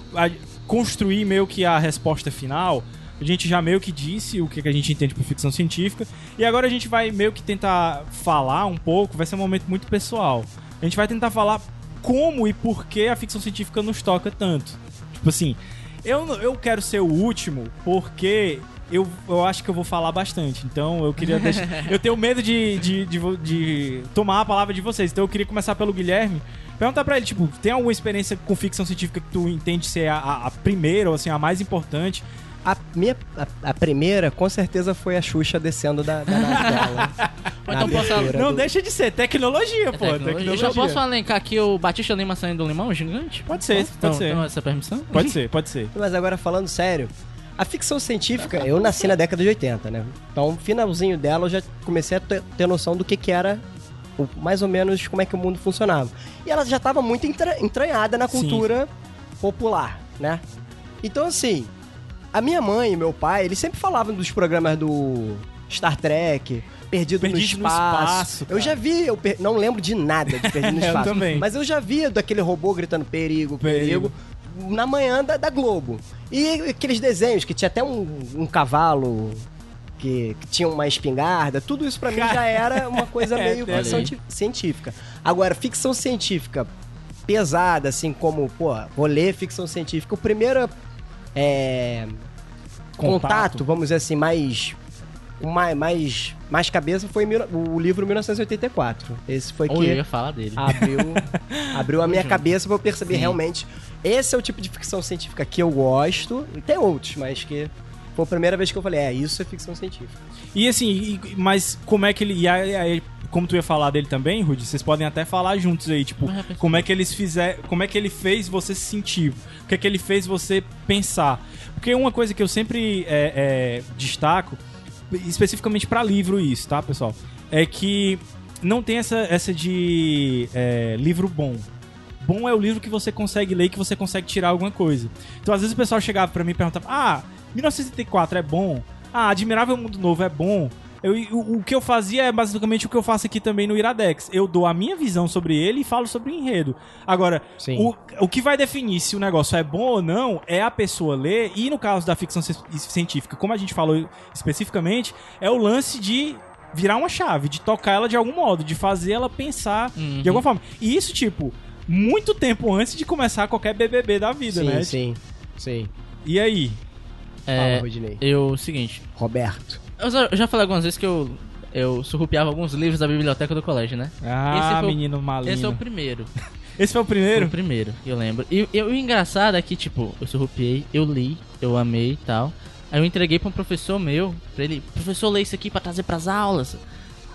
construir meio que a resposta final, a gente já meio que disse o que a gente entende por ficção científica, e agora a gente vai meio que tentar falar um pouco, vai ser um momento muito pessoal. A gente vai tentar falar como e por que a ficção científica nos toca tanto. Tipo assim, eu, eu quero ser o último porque eu, eu acho que eu vou falar bastante. Então eu queria deixar. eu tenho medo de, de, de, de tomar a palavra de vocês. Então eu queria começar pelo Guilherme. Perguntar pra ele, tipo, tem alguma experiência com ficção científica que tu entende ser a, a- a primeira ou assim, a mais importante? A, minha, a, a primeira, com certeza, foi a Xuxa descendo da, da nave dela. Então posso, Não do- deixa de ser tecnologia, é pô. tecnologia. Tecnologia. Eu já posso elencar aqui o Batista Lima saindo do limão gigante? Pode ser, Então, pode ser. então essa permissão? Pode ser, pode ser. Mas agora falando sério, a ficção científica, eu nasci na década de 80, né? Então, finalzinho dela, eu já comecei a ter, ter noção do que, que era, o- mais ou menos, como é que o mundo funcionava. E ela já estava muito entra- entranhada na Sim. cultura popular, né? Então, assim, a minha mãe e meu pai, eles sempre falavam dos programas do Star Trek, Perdido, Perdido no no Espaço. Espaço, eu já vi, eu per- não lembro de nada de Perdido no Eu Espaço. também. Mas eu já vi daquele robô gritando perigo, Perigo. perigo, na manhã da, da Globo. E aqueles desenhos que tinha até um, um cavalo que, que tinha uma espingarda, tudo isso pra mim já era uma coisa É, meio olha ficção científica. Agora, ficção científica pesada, assim como, pô, vou ler ficção científica. O primeiro é, contato. Contato. vamos dizer assim, mais. Mais, mais, mais cabeça foi mil- o livro 1984. Esse foi Ou que eu ia falar dele. abriu, abriu a minha cabeça pra eu perceber Sim. realmente. Esse é o tipo de ficção científica que eu gosto. Tem outros, mas que foi a primeira vez que eu falei, é, isso é ficção científica. E assim, e- mas como é que ele. E aí, aí, como tu ia falar dele também, Rudy, vocês podem até falar juntos aí, tipo, como é que eles fizeram. Como é que ele fez você se sentir? O que é que ele fez você pensar? Porque uma coisa que eu sempre é, é, destaco, especificamente pra livro, isso, tá, pessoal? É que não tem essa, essa de é, livro bom. Bom é o livro que você consegue ler e que você consegue tirar alguma coisa. Então, às vezes o pessoal chegava pra mim e perguntava: Ah, 1984 é bom? Ah, Admirável Mundo Novo é bom? Eu, o, o que eu fazia é basicamente o que eu faço aqui também no Iradex. Eu dou a minha visão sobre ele e falo sobre o enredo. Agora, o, o que vai definir se o negócio é bom ou não é a pessoa ler. E no caso da ficção ci- científica, como a gente falou especificamente, é o lance de virar uma chave, de tocar ela de algum modo, de fazer ela pensar Uhum. de alguma forma. E isso, tipo, muito tempo antes de começar qualquer BBB da vida, sim, né? sim, sim. E aí? É, Fala, Rodinei. eu, seguinte, Roberto. eu já, eu já falei algumas vezes que eu, eu surrupiava alguns livros da biblioteca do colégio, né? Ah, Esse foi o- menino maligno. Esse é o primeiro. Esse foi o Foi primeiro? o primeiro, eu lembro. E, e o engraçado é que, tipo, eu surrupiei, eu li, eu amei e tal. Aí eu entreguei pra um professor meu, pra ele, professor, lê isso aqui pra trazer pras aulas.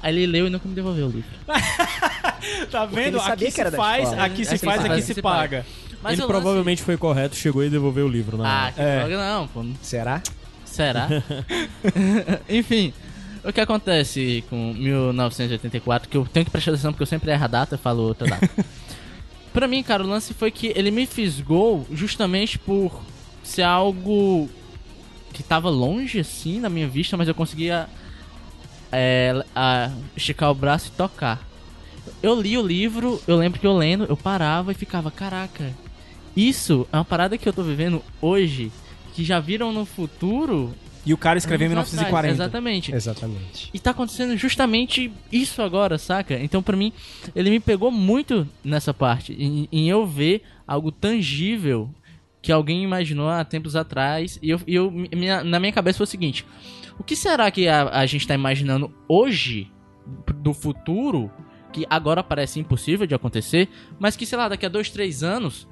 Aí ele leu e nunca me devolveu o livro. Tá vendo? Aqui que era se faz, aqui se faz, se aqui faz, se aqui se paga. Mas ele o lance- provavelmente foi correto, chegou e devolveu o livro na Ah, que É. droga, não, pô. Será? Será? Enfim, o que acontece com 1984, que eu tenho que prestar atenção porque eu sempre erro a data, eu falo outra data. pra mim, cara, o lance foi que ele me fisgou justamente por ser algo que tava longe, assim, na minha vista, mas eu conseguia é, a- esticar o braço e tocar. Eu li o livro, eu lembro que eu lendo, eu parava e ficava, caraca, isso é uma parada que eu tô vivendo hoje, que já viram no futuro. E o cara escreveu em anos atrás. 1940. Exatamente. Exatamente. E tá acontecendo justamente isso agora, saca? Então, pra mim, ele me pegou muito nessa parte. Em, em eu ver algo tangível que alguém imaginou há tempos atrás. E eu, e eu minha- na minha cabeça foi o seguinte: o que será que a, a gente tá imaginando hoje do futuro? Que agora parece impossível de acontecer, mas que, sei lá, daqui a dois, três anos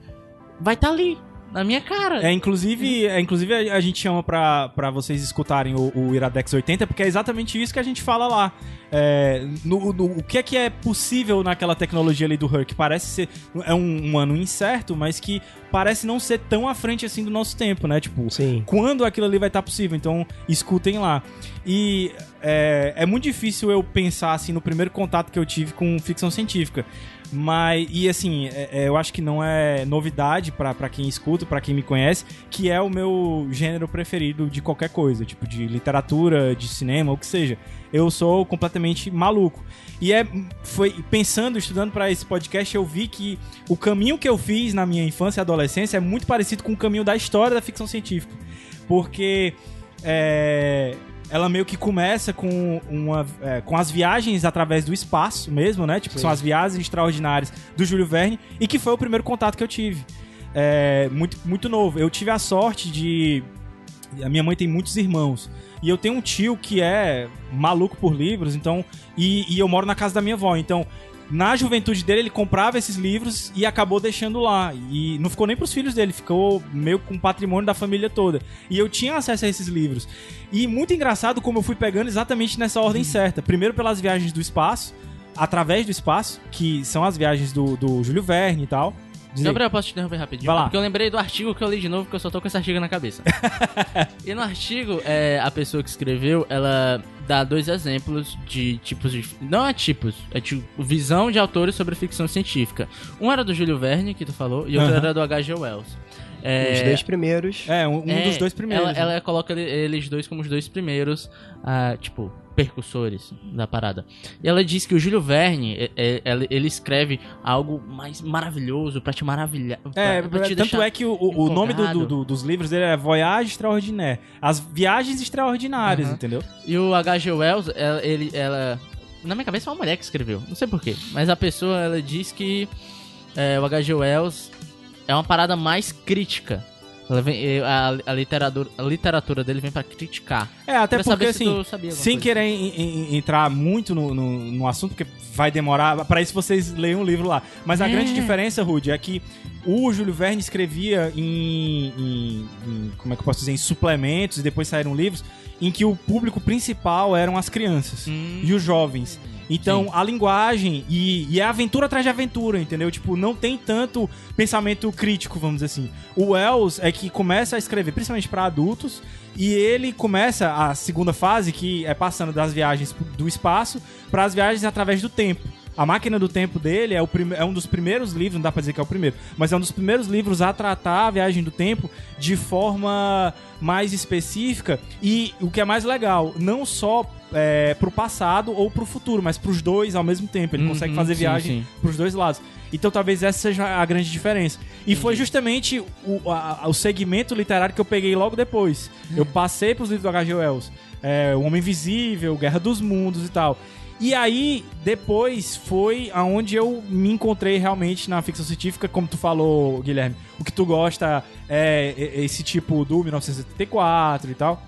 vai estar tá ali, na minha cara. É, inclusive, é, inclusive a, a gente chama pra, pra vocês escutarem o, o Iradex 80, porque é exatamente isso que a gente fala lá. É, no, no- o que é que é possível naquela tecnologia ali do que parece ser é um, um ano incerto, mas que parece não ser tão à frente assim do nosso tempo, né? Tipo, Sim. quando aquilo ali vai estar possível. Então, escutem lá. E é, é muito difícil eu pensar assim no primeiro contato que eu tive com ficção científica. Mas, e assim, é- é, eu acho que não é novidade pra quem escuta, pra quem me conhece, que é o meu gênero preferido de qualquer coisa, tipo de literatura, de cinema, o que seja. Eu sou completamente maluco. E é, foi pensando, estudando pra esse podcast, eu vi que o caminho que eu fiz na minha infância e adolescência é muito parecido com o caminho da história da ficção científica. Porque é, ela meio que começa com, uma, é, com as viagens através do espaço mesmo, né? Tipo, são as viagens extraordinárias do Júlio Verne e que foi o primeiro contato que eu tive. É, muito, muito novo. Eu tive a sorte de. A minha mãe tem muitos irmãos. E eu tenho um tio que é maluco por livros, então. E, e eu moro na casa da minha avó. Então, na juventude dele, ele comprava esses livros e acabou deixando lá. E não ficou nem pros filhos dele, ficou meio com o patrimônio da família toda. E eu tinha acesso a esses livros. E muito engraçado como eu fui pegando exatamente nessa ordem certa. Primeiro pelas viagens do espaço, através do espaço, que são as viagens do, do Júlio Verne e tal. Diz aí. Gabriel, posso te interromper rapidinho? Vai lá. Porque eu lembrei do artigo que eu li de novo, porque eu só tô com esse artigo na cabeça. e no artigo, é, a pessoa que escreveu, ela dá dois exemplos de tipos de... Não é tipos, é tipo visão de autores sobre ficção científica. Um era do Júlio Verne, que tu falou, e outro Aham. era do H.G. Wells. É, Os dois primeiros. É, um, um é, dos dois primeiros. Ela, né? ela coloca ele- eles dois como os dois primeiros, ah, tipo, percussores da parada. E ela diz que o Júlio Verne, é- é- ele, escreve algo mais maravilhoso pra te maravilhar. É, pra- pra te tanto é que o, o- nome do- do- dos livros dele é Voyage Extraordinaire. As viagens extraordinárias, Aham. entendeu? E o H.G. Wells, ela, ele, ela. Na minha cabeça é uma mulher que escreveu. Não sei porquê. Mas a pessoa, ela diz que é, o H.G. Wells é uma parada mais crítica. Vem, eh, a, a literatura, a literatura dele vem pra criticar. É, até Pra porque se assim, sem coisa. querer em- em- entrar muito no, no, no assunto, porque vai demorar, pra isso vocês leiam um livro lá. Mas a É. grande diferença, Rudy, é que o Júlio Verne escrevia em, em- em- como é que eu posso dizer, em suplementos e depois saíram livros em que o público principal eram as crianças Hum. e os jovens. Então, a linguagem e, e é aventura atrás de aventura, entendeu? Tipo, não tem tanto pensamento crítico, vamos dizer assim. O Wells é que começa a escrever, principalmente para adultos, e ele começa a segunda fase, que é passando das viagens do espaço para as viagens através do tempo. A Máquina do Tempo dele é, o prime- é um dos primeiros livros, não dá pra dizer que é o primeiro, mas é um dos primeiros livros a tratar a viagem do tempo de forma mais específica e o que é mais legal, não só é, pro passado ou pro futuro, mas pros dois ao mesmo tempo. Ele Uhum, consegue fazer sim, viagem sim. pros dois lados. Então talvez essa seja a grande diferença. E foi justamente o, a- o segmento literário que eu peguei logo depois. Eu passei pros livros do H.G. Wells. É, o Homem Invisível, Guerra dos Mundos e tal. E aí, depois foi aonde eu me encontrei realmente na ficção científica, como tu falou, Guilherme. O que tu gosta é esse tipo do 1974 e tal.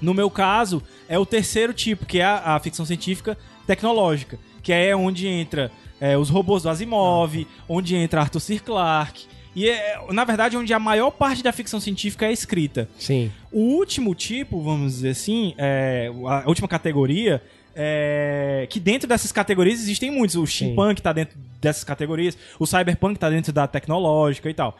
No meu caso, é o terceiro tipo, que é a, a ficção científica tecnológica, que é onde entra é, os robôs do Asimov, onde entra Arthur C. Clarke. E é, na verdade, onde a maior parte da ficção científica é escrita. Sim. O último tipo, vamos dizer assim, é, a última categoria, é, que dentro dessas categorias existem muitos. O steampunk tá dentro dessas categorias, o cyberpunk tá dentro da tecnológica e tal.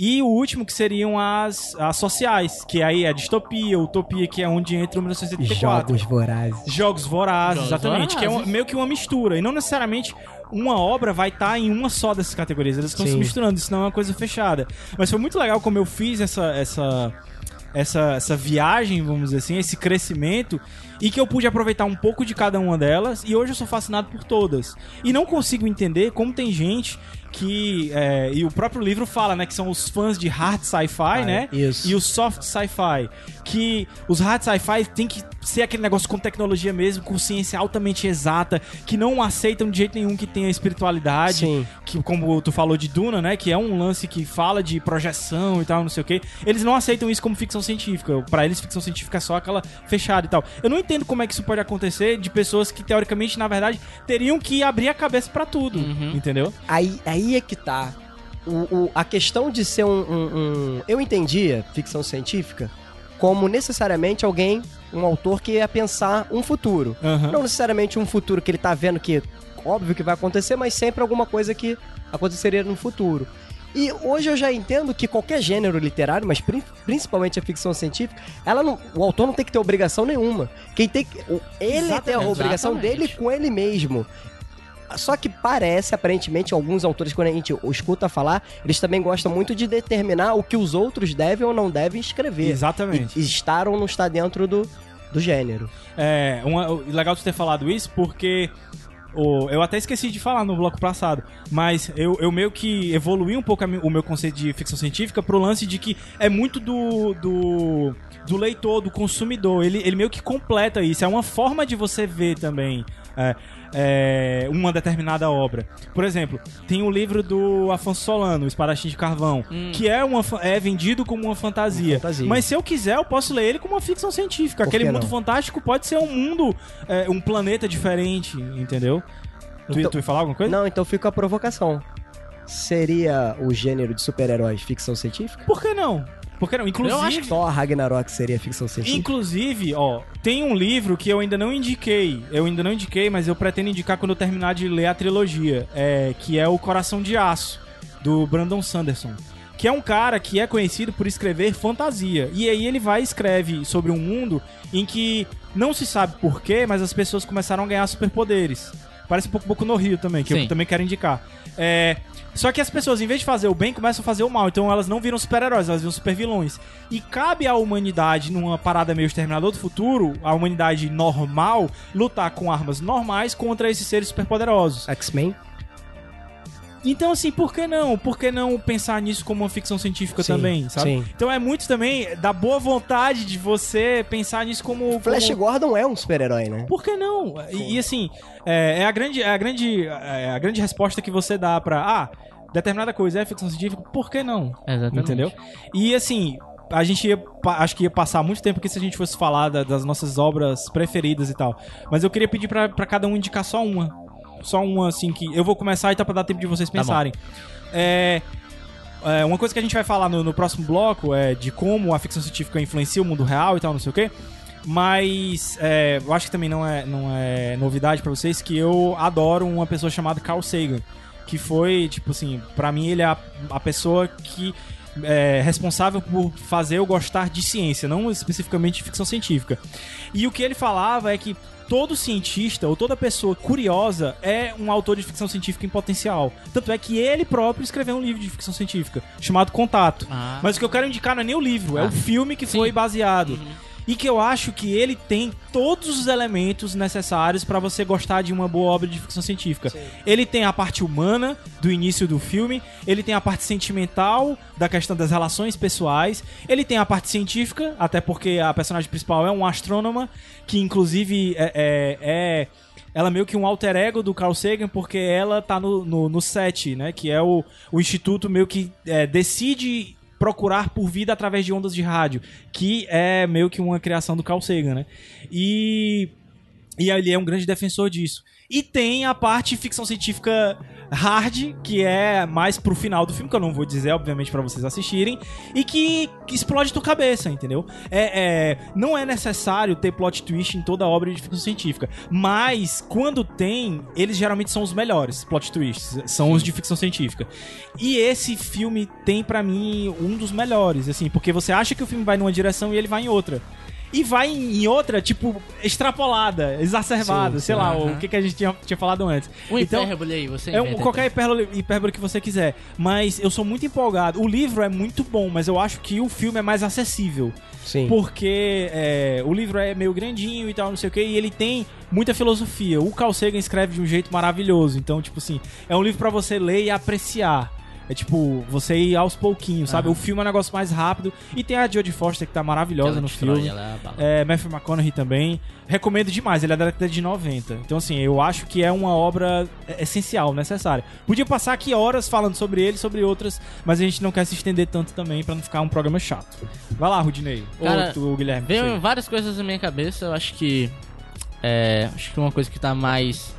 E o último que seriam as, as sociais, que aí é distopia, utopia, que é onde entra o 1984. Jogos vorazes. Jogos vorazes, Jogos exatamente. Que é vorazes. uma- meio que uma mistura. E não necessariamente uma obra vai estar em uma só dessas categorias. Elas estão se misturando, isso não é uma coisa fechada. Mas foi muito legal como eu fiz essa, essa, essa, essa viagem, vamos dizer assim, esse crescimento. E que eu pude aproveitar um pouco de cada uma delas. E hoje eu sou fascinado por todas. E não consigo entender como tem gente que. é, e o próprio livro fala, né? Que são os fãs de hard sci-fi, né? isso. E o soft sci-fi. Que os hard sci-fi tem que ser aquele negócio com tecnologia mesmo, com ciência altamente exata, que não aceitam de jeito nenhum que tenha espiritualidade. Sim. Que, como tu falou de Duna, né? Que é um lance que fala de projeção e tal, não sei o quê. Eles não aceitam isso como ficção científica. Pra eles, ficção científica é só aquela fechada e tal. Eu não entendo como é que isso pode acontecer de pessoas que, teoricamente, na verdade, teriam que abrir a cabeça pra tudo. Entendeu? Aí, aí é que tá. O, o- a questão de ser um, um- um- Eu entendia ficção científica como necessariamente alguém, um autor que ia pensar um futuro. Aham. Não necessariamente um futuro que ele tá vendo que óbvio que vai acontecer, mas sempre alguma coisa que aconteceria no futuro. E hoje eu já entendo que qualquer gênero literário, mas pri- principalmente a ficção científica, ela não, o autor não tem que ter obrigação nenhuma. Quem tem que, ele tem a Exatamente. obrigação dele com ele mesmo. Só que parece, aparentemente, alguns autores, quando a gente escuta falar, eles também gostam muito de determinar o que os outros devem ou não devem escrever. Exatamente. E estar ou não estar dentro do, do gênero. É, uma, legal tu ter falado isso porque eu até esqueci de falar no bloco passado, mas eu, eu meio que evoluí um pouco o meu conceito de ficção científica pro lance de que é muito do, do, do leitor, do consumidor. Ele, ele meio que completa isso. É uma forma de você ver também é, é, uma determinada obra. Por exemplo, tem o livro do Afonso Solano, O Espadachim de Carvão, que é, uma, é vendido como uma fantasia. Uma fantasia. Mas se eu quiser, eu posso ler ele como uma ficção científica. Por Aquele que mundo não? fantástico pode ser um mundo, é, um planeta diferente, entendeu? Tu, Então- tu ia falar alguma coisa? Não, então fica a provocação. Seria o gênero de super-heróis ficção científica? Por que não? Por que não? Inclusive, acho Thor Ragnarok seria ficção científica? inclusive, ó, tem um livro que eu ainda não indiquei. Eu ainda não indiquei, mas eu pretendo indicar quando eu terminar de ler a trilogia, é, que é o Coração de Aço do Brandon Sanderson. Que é um cara que é conhecido por escrever fantasia. E aí ele vai e escreve sobre um mundo em que não se sabe porquê, mas as pessoas começaram a ganhar superpoderes. Parece um pouco Boku no Rio também, que Sim. eu também quero indicar. É, só que as pessoas, em vez de fazer o bem, começam a fazer o mal. Então elas não viram super-heróis, elas viram super-vilões. E cabe à humanidade, numa parada meio exterminador do futuro, a humanidade normal, lutar com armas normais contra esses seres superpoderosos. X-Men? Então, assim, por que não? Por que não pensar nisso como uma ficção científica Sim, também, sabe? sim. Então é muito também da boa vontade de você pensar nisso como. Flash como... Gordon é um super-herói, né? Por que não? E, e, assim, é, é a grande, é a grande, é a grande resposta que você dá pra. Ah, determinada coisa é ficção científica, por que não? Exatamente. Entendeu? E assim, a gente ia, acho que ia passar muito tempo aqui se a gente fosse falar da- das nossas obras preferidas e tal. Mas eu queria pedir pra, pra cada um indicar só uma. Só uma, assim, que. Eu vou começar e tá pra dar tempo de vocês bom. pensarem. é, é, uma coisa que a gente vai falar no, no próximo bloco é de como a ficção científica influencia o mundo real e tal, não sei o quê. Mas é, eu acho que também não é, não é novidade pra vocês que eu adoro uma pessoa chamada Carl Sagan. Que foi, tipo assim, pra mim ele é a, a pessoa que é responsável por fazer eu gostar de ciência, não especificamente de ficção científica. E o que ele falava é que todo cientista ou toda pessoa curiosa é um autor de ficção científica em potencial. Tanto é que ele próprio escreveu um livro de ficção científica chamado Contato. Ah. Mas o que eu quero indicar não é nem o livro, é Ah. o filme que Sim. Uhum. foi baseado. E que eu acho que ele tem todos os elementos necessários pra você gostar de uma boa obra de ficção científica. Ele tem a parte humana do início do filme, ele tem a parte sentimental da questão das relações pessoais, ele tem a parte científica, até porque a personagem principal é um astrônoma, que inclusive é, é- é- ela é meio que um alter ego do Carl Sagan, porque ela tá no, no, no SET, né? Que é o, o instituto meio que é, decide procurar por vida através de ondas de rádio, que é meio que uma criação do Carl Sagan, né? E e ele é um grande defensor disso. E tem a parte ficção científica hard, que é mais pro final do filme, que eu não vou dizer, obviamente, pra vocês assistirem, e que, que explode tua cabeça, entendeu? É, é, não é necessário ter plot twist em toda obra de ficção científica, mas quando tem, eles geralmente são os melhores plot twists, são os de ficção científica. E esse filme tem pra mim um dos melhores, assim, porque você acha que o filme vai numa direção e ele vai em outra. E vai em outra, tipo, extrapolada, exacerbada, Sim, sei lá, Aham. o que, que a gente tinha, tinha falado antes. Um então, hipérbole aí, você é um, inventa, qualquer então. hipérbole, hipérbole que você quiser. Mas eu sou muito empolgado. O livro é muito bom, mas eu acho que o filme é mais acessível. Sim. Porque é, o livro é meio grandinho e tal, não sei o que, e ele tem muita filosofia. O Carl Sagan escreve de um jeito maravilhoso. Então, tipo assim, é um livro pra você ler e apreciar. É tipo, você ir aos pouquinhos, sabe? Aham. O filme é um negócio mais rápido. E tem a Jodie Foster que tá maravilhosa no filme. ela é. É, Matthew McConaughey também. Recomendo demais, ele é da década de 90. Então, assim, eu acho que é uma obra essencial, necessária. Podia passar aqui horas falando sobre ele sobre outras, mas a gente não quer se estender tanto também pra não ficar um programa chato. Vai lá, Rudinei. Cara, Ou tu, Guilherme. Veio várias coisas na minha cabeça, eu acho que. É, acho que uma coisa que tá mais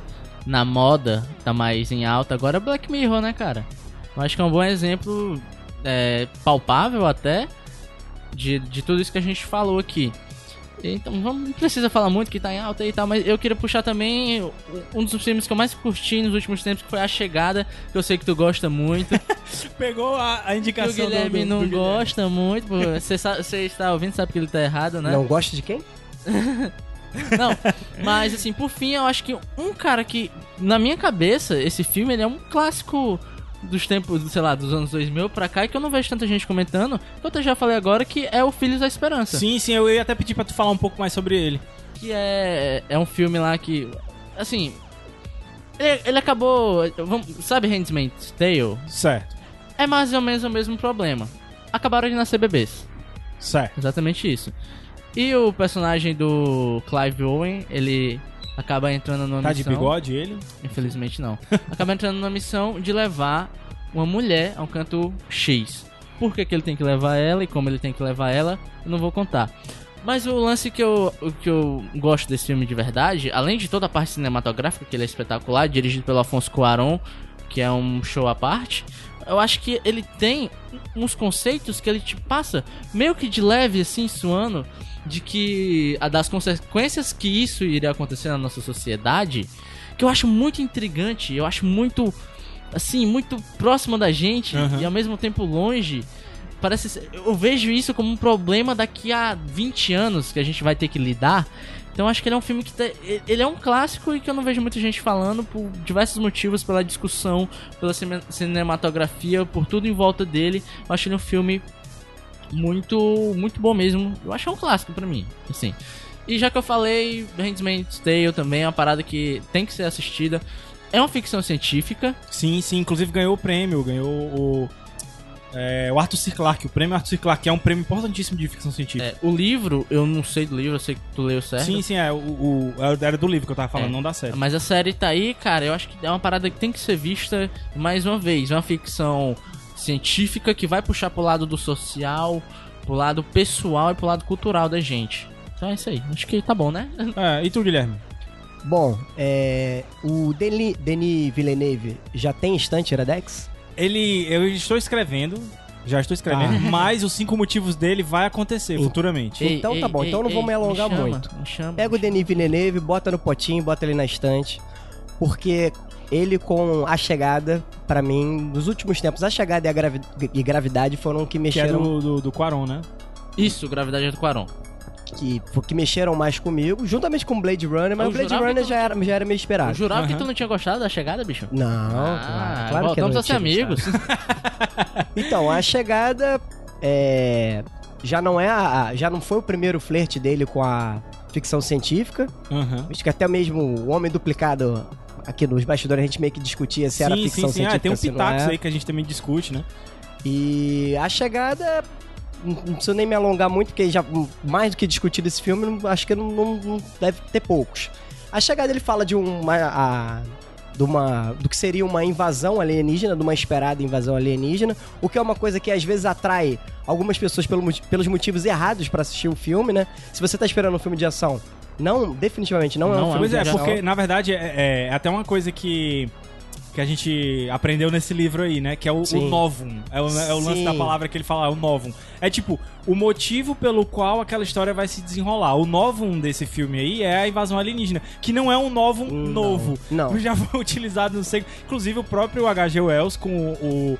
na moda, tá mais em alta agora é Black Mirror, né, cara? Eu acho que é um bom exemplo, é, palpável até, de, de tudo isso que a gente falou aqui. Então, vamos, não precisa falar muito que tá em alta e tal, mas eu queria puxar também um dos filmes que eu mais curti nos últimos tempos, que foi A Chegada, que eu sei que tu gosta muito. Pegou a, a que o indicação do- Guilherme do, não do Guilherme. gosta muito, você você está ouvindo, sabe que ele tá errado, né? Não gosta de quem? Não, mas assim, por fim, eu acho que um cara que, na minha cabeça, esse filme ele é um clássico dos tempos, sei lá, dos anos 2000 pra cá e que eu não vejo tanta gente comentando, que eu já falei agora, que é o Filhos da Esperança. Sim, sim, eu ia até pedir pra tu falar um pouco mais sobre ele. Que é, é um filme lá que, assim, ele, ele acabou, vamos- sabe Handmaid's Tale? Certo, É mais ou menos o mesmo problema. Acabaram de nascer bebês. certo. Exatamente isso. E o personagem do Clive Owen, ele acaba entrando numa Tá de missão... bigode ele? Infelizmente não. acaba entrando numa missão de levar uma mulher a um canto X. Por que, que ele tem que levar ela e como ele tem que levar ela, eu não vou contar. Mas o lance que eu, que eu gosto desse filme de verdade, além de toda a parte cinematográfica, que ele é espetacular, dirigido pelo Afonso Cuarón, que é um show à parte, eu acho que ele tem uns conceitos que ele te passa meio que de leve, assim, suando, de que a das consequências que isso iria acontecer na nossa sociedade, que eu acho muito intrigante, eu acho muito, assim, muito próximo da gente Aham. e ao mesmo tempo longe. Parece eu vejo isso como um problema daqui a 20 anos que a gente vai ter que lidar. Então acho que ele é um filme que tá- ele é um clássico e que eu não vejo muita gente falando por diversos motivos, pela discussão, pela cine- cinematografia, por tudo em volta dele. Eu acho ele um filme muito muito bom mesmo. Eu acho que é um clássico pra mim, assim. E já que eu falei, Handmaid's Tale também é uma parada que tem que ser assistida. É uma ficção científica. Sim, sim, inclusive ganhou o prêmio, ganhou o. é, o Arthur C. Clarke, o prêmio Arthur C. Clarke, é um prêmio importantíssimo de ficção científica. É, o livro, eu não sei do livro, eu sei que tu leu certo. Sim, sim, é. O, o- era do livro que eu tava falando, É. não dá certo. Mas a série tá aí, cara, eu acho que é uma parada que tem que ser vista mais uma vez. É uma ficção científica que vai puxar pro lado do social, pro lado pessoal e pro lado cultural da gente. Então é isso aí. Acho que tá bom, né? É, e tu, Guilherme? Bom, é, o Denis, Denis Villeneuve já tem estante Iradex? Ele. Eu estou escrevendo. Já estou escrevendo, Ah. mas os cinco motivos dele vai acontecer Sim. futuramente. Ei, Então tá ei, bom, ei, então eu não vou ei, me alongar chama, muito. Me chama. Pega o Denis Villeneuve, bota no potinho, bota ele na estante. Porque ele com A Chegada, pra mim, nos últimos tempos, A Chegada e a gravi- e Gravidade foram que Que é mexeram, do, do, do Quaron, né? Isso, Gravidade é do Quaron. que, que mexeram mais comigo, juntamente com Blade Runner, mas Eu o Blade Runner que já era, já era meio Eu esperado. jurava que Aham. tu não tinha gostado da chegada, bicho. Não, ah, claro, claro que eu voltamos não a ser amigos. Então, a chegada é, já não é a, já não foi o primeiro flerte dele com a ficção científica. Aham. Acho que até mesmo o Homem Duplicado aqui nos bastidores a gente meio que discutia se era sim, ficção sim, sim. Ah, científica. tem um Pitacos é. aí que a gente também discute, né? E a chegada não preciso nem me alongar muito, porque já mais do que discutir esse filme, acho que não, não- não deve ter poucos. A chegada ele fala de uma, a- de uma do que seria uma invasão alienígena, de uma esperada invasão alienígena, o que é uma coisa que às vezes atrai algumas pessoas pelo pelos motivos errados pra assistir o filme, né? Se você tá esperando um filme de ação, não, definitivamente não, é um Não é filme Pois de é, ação. porque na verdade é, é até uma coisa que, que a gente aprendeu nesse livro aí, né? Que é o, o novum. É o, é o lance da palavra que ele fala, é o novum. É tipo, o motivo pelo qual aquela história vai se desenrolar. O novum desse filme aí é a invasão alienígena, que não é um novum Não, novo. não. Já foi utilizado no sei. Inclusive o próprio H.G. Wells com o, o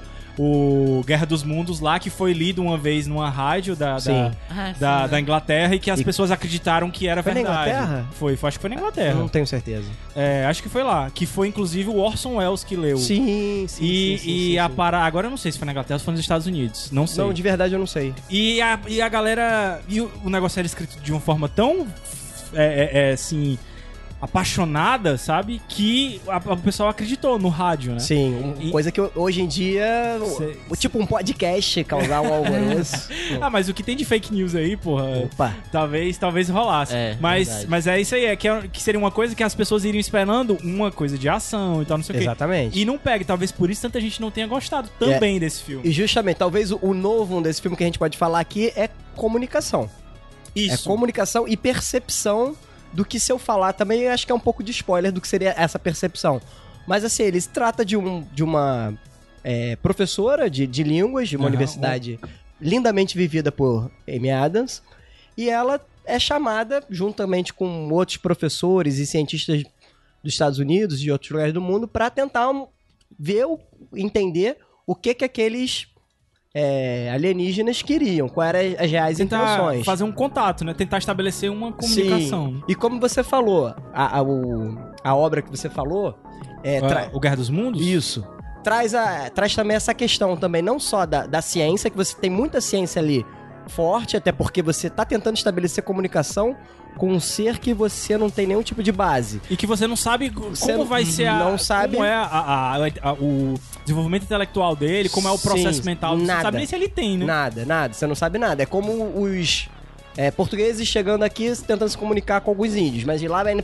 Guerra dos Mundos lá, que foi lido uma vez numa rádio da, da. Ah, da, da Inglaterra e que as E- pessoas acreditaram que era Foi na verdade. Inglaterra? Foi, foi, acho que foi na Inglaterra. Não tenho certeza. É, acho que foi lá. Que foi inclusive o Orson Welles que leu. Sim, sim. E, sim, sim, e sim, a sim. para agora eu não sei se foi na Inglaterra ou se foi nos Estados Unidos. Não sei. Não, de verdade eu não sei. E, a, e a galera. E o, o negócio era escrito de uma forma tão. É, é, é, assim. Apaixonada, sabe? Que a- o pessoal acreditou no rádio, né? Sim, E- coisa que hoje em dia, Cê- o, tipo um podcast causar um alvoroço. Ah, mas o que tem de fake news aí, porra. Opa, Talvez, talvez rolasse. É, mas, verdade. mas é isso aí, é que, é- que seria uma coisa que as pessoas iriam esperando uma coisa de ação e tal, não sei o quê. exatamente. E não pega, talvez por isso tanta gente não tenha gostado também desse filme. E justamente, talvez o, o novo desse filme que a gente pode falar aqui é comunicação. É comunicação e percepção do que se eu falar também, eu acho que é um pouco de spoiler do que seria essa percepção. Mas assim, ele se trata de, um, de uma é, professora de, de línguas de uma Aham, universidade lindamente vivida por Amy Adams. E ela é chamada, juntamente com outros professores e cientistas dos Estados Unidos e de outros lugares do mundo, para tentar ver, entender o que que aqueles é, alienígenas queriam, quais eram as reais Tentar intenções. fazer um contato, né? Tentar estabelecer uma comunicação. Sim. E como você falou, a, a, o- a obra que você falou é, tra- Ah, O Guerra dos Mundos? Isso. Traz, a, traz também essa questão também, não só da, da ciência, que você tem muita ciência ali forte, até porque você tá tentando estabelecer comunicação com um ser que você não tem nenhum tipo de base. E que você não sabe como Você não- vai ser a. não sabe. Como é a- a- a- o desenvolvimento intelectual dele, como é o processo Sim, mental. Você não nada. sabe nem se ele tem, né? Nada, nada. Você não sabe nada. É como os é, portugueses chegando aqui tentando se comunicar com alguns índios. Mas de lá, né,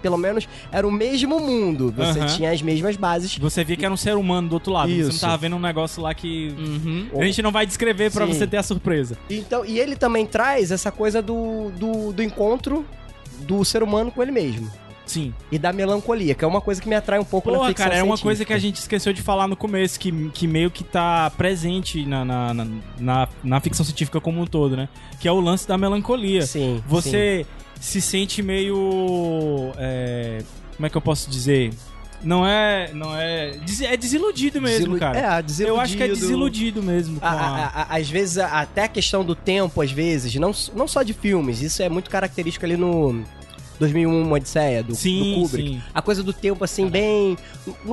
pelo menos, era o mesmo mundo. Você Aham. tinha as mesmas bases. Você via que era um ser humano do outro lado. Você não Isso. tava vendo um negócio lá que. Uhum. A gente não vai descrever pra Sim. você ter a surpresa. Então, e ele também traz essa coisa do, do, do encontro do ser humano com ele mesmo. Sim. E da melancolia, que é uma coisa que me atrai um pouco na Porra, ficção cara, é uma coisa que a gente esqueceu de falar no começo, que, que meio que tá presente na, na, na, na- na ficção científica como um todo, né? Que é o lance da melancolia. Sim. Você se sente meio. é, como é que eu posso dizer? Não é. Não é. É desiludido mesmo, Desilu- cara. É, desiludido. Eu acho que é desiludido mesmo A- a... a- às vezes, até a questão do tempo, às vezes, não, não só de filmes, isso é muito característico ali no 2001, uma Odisseia, do, Sim, do Kubrick. sim. A coisa do tempo, assim, bem...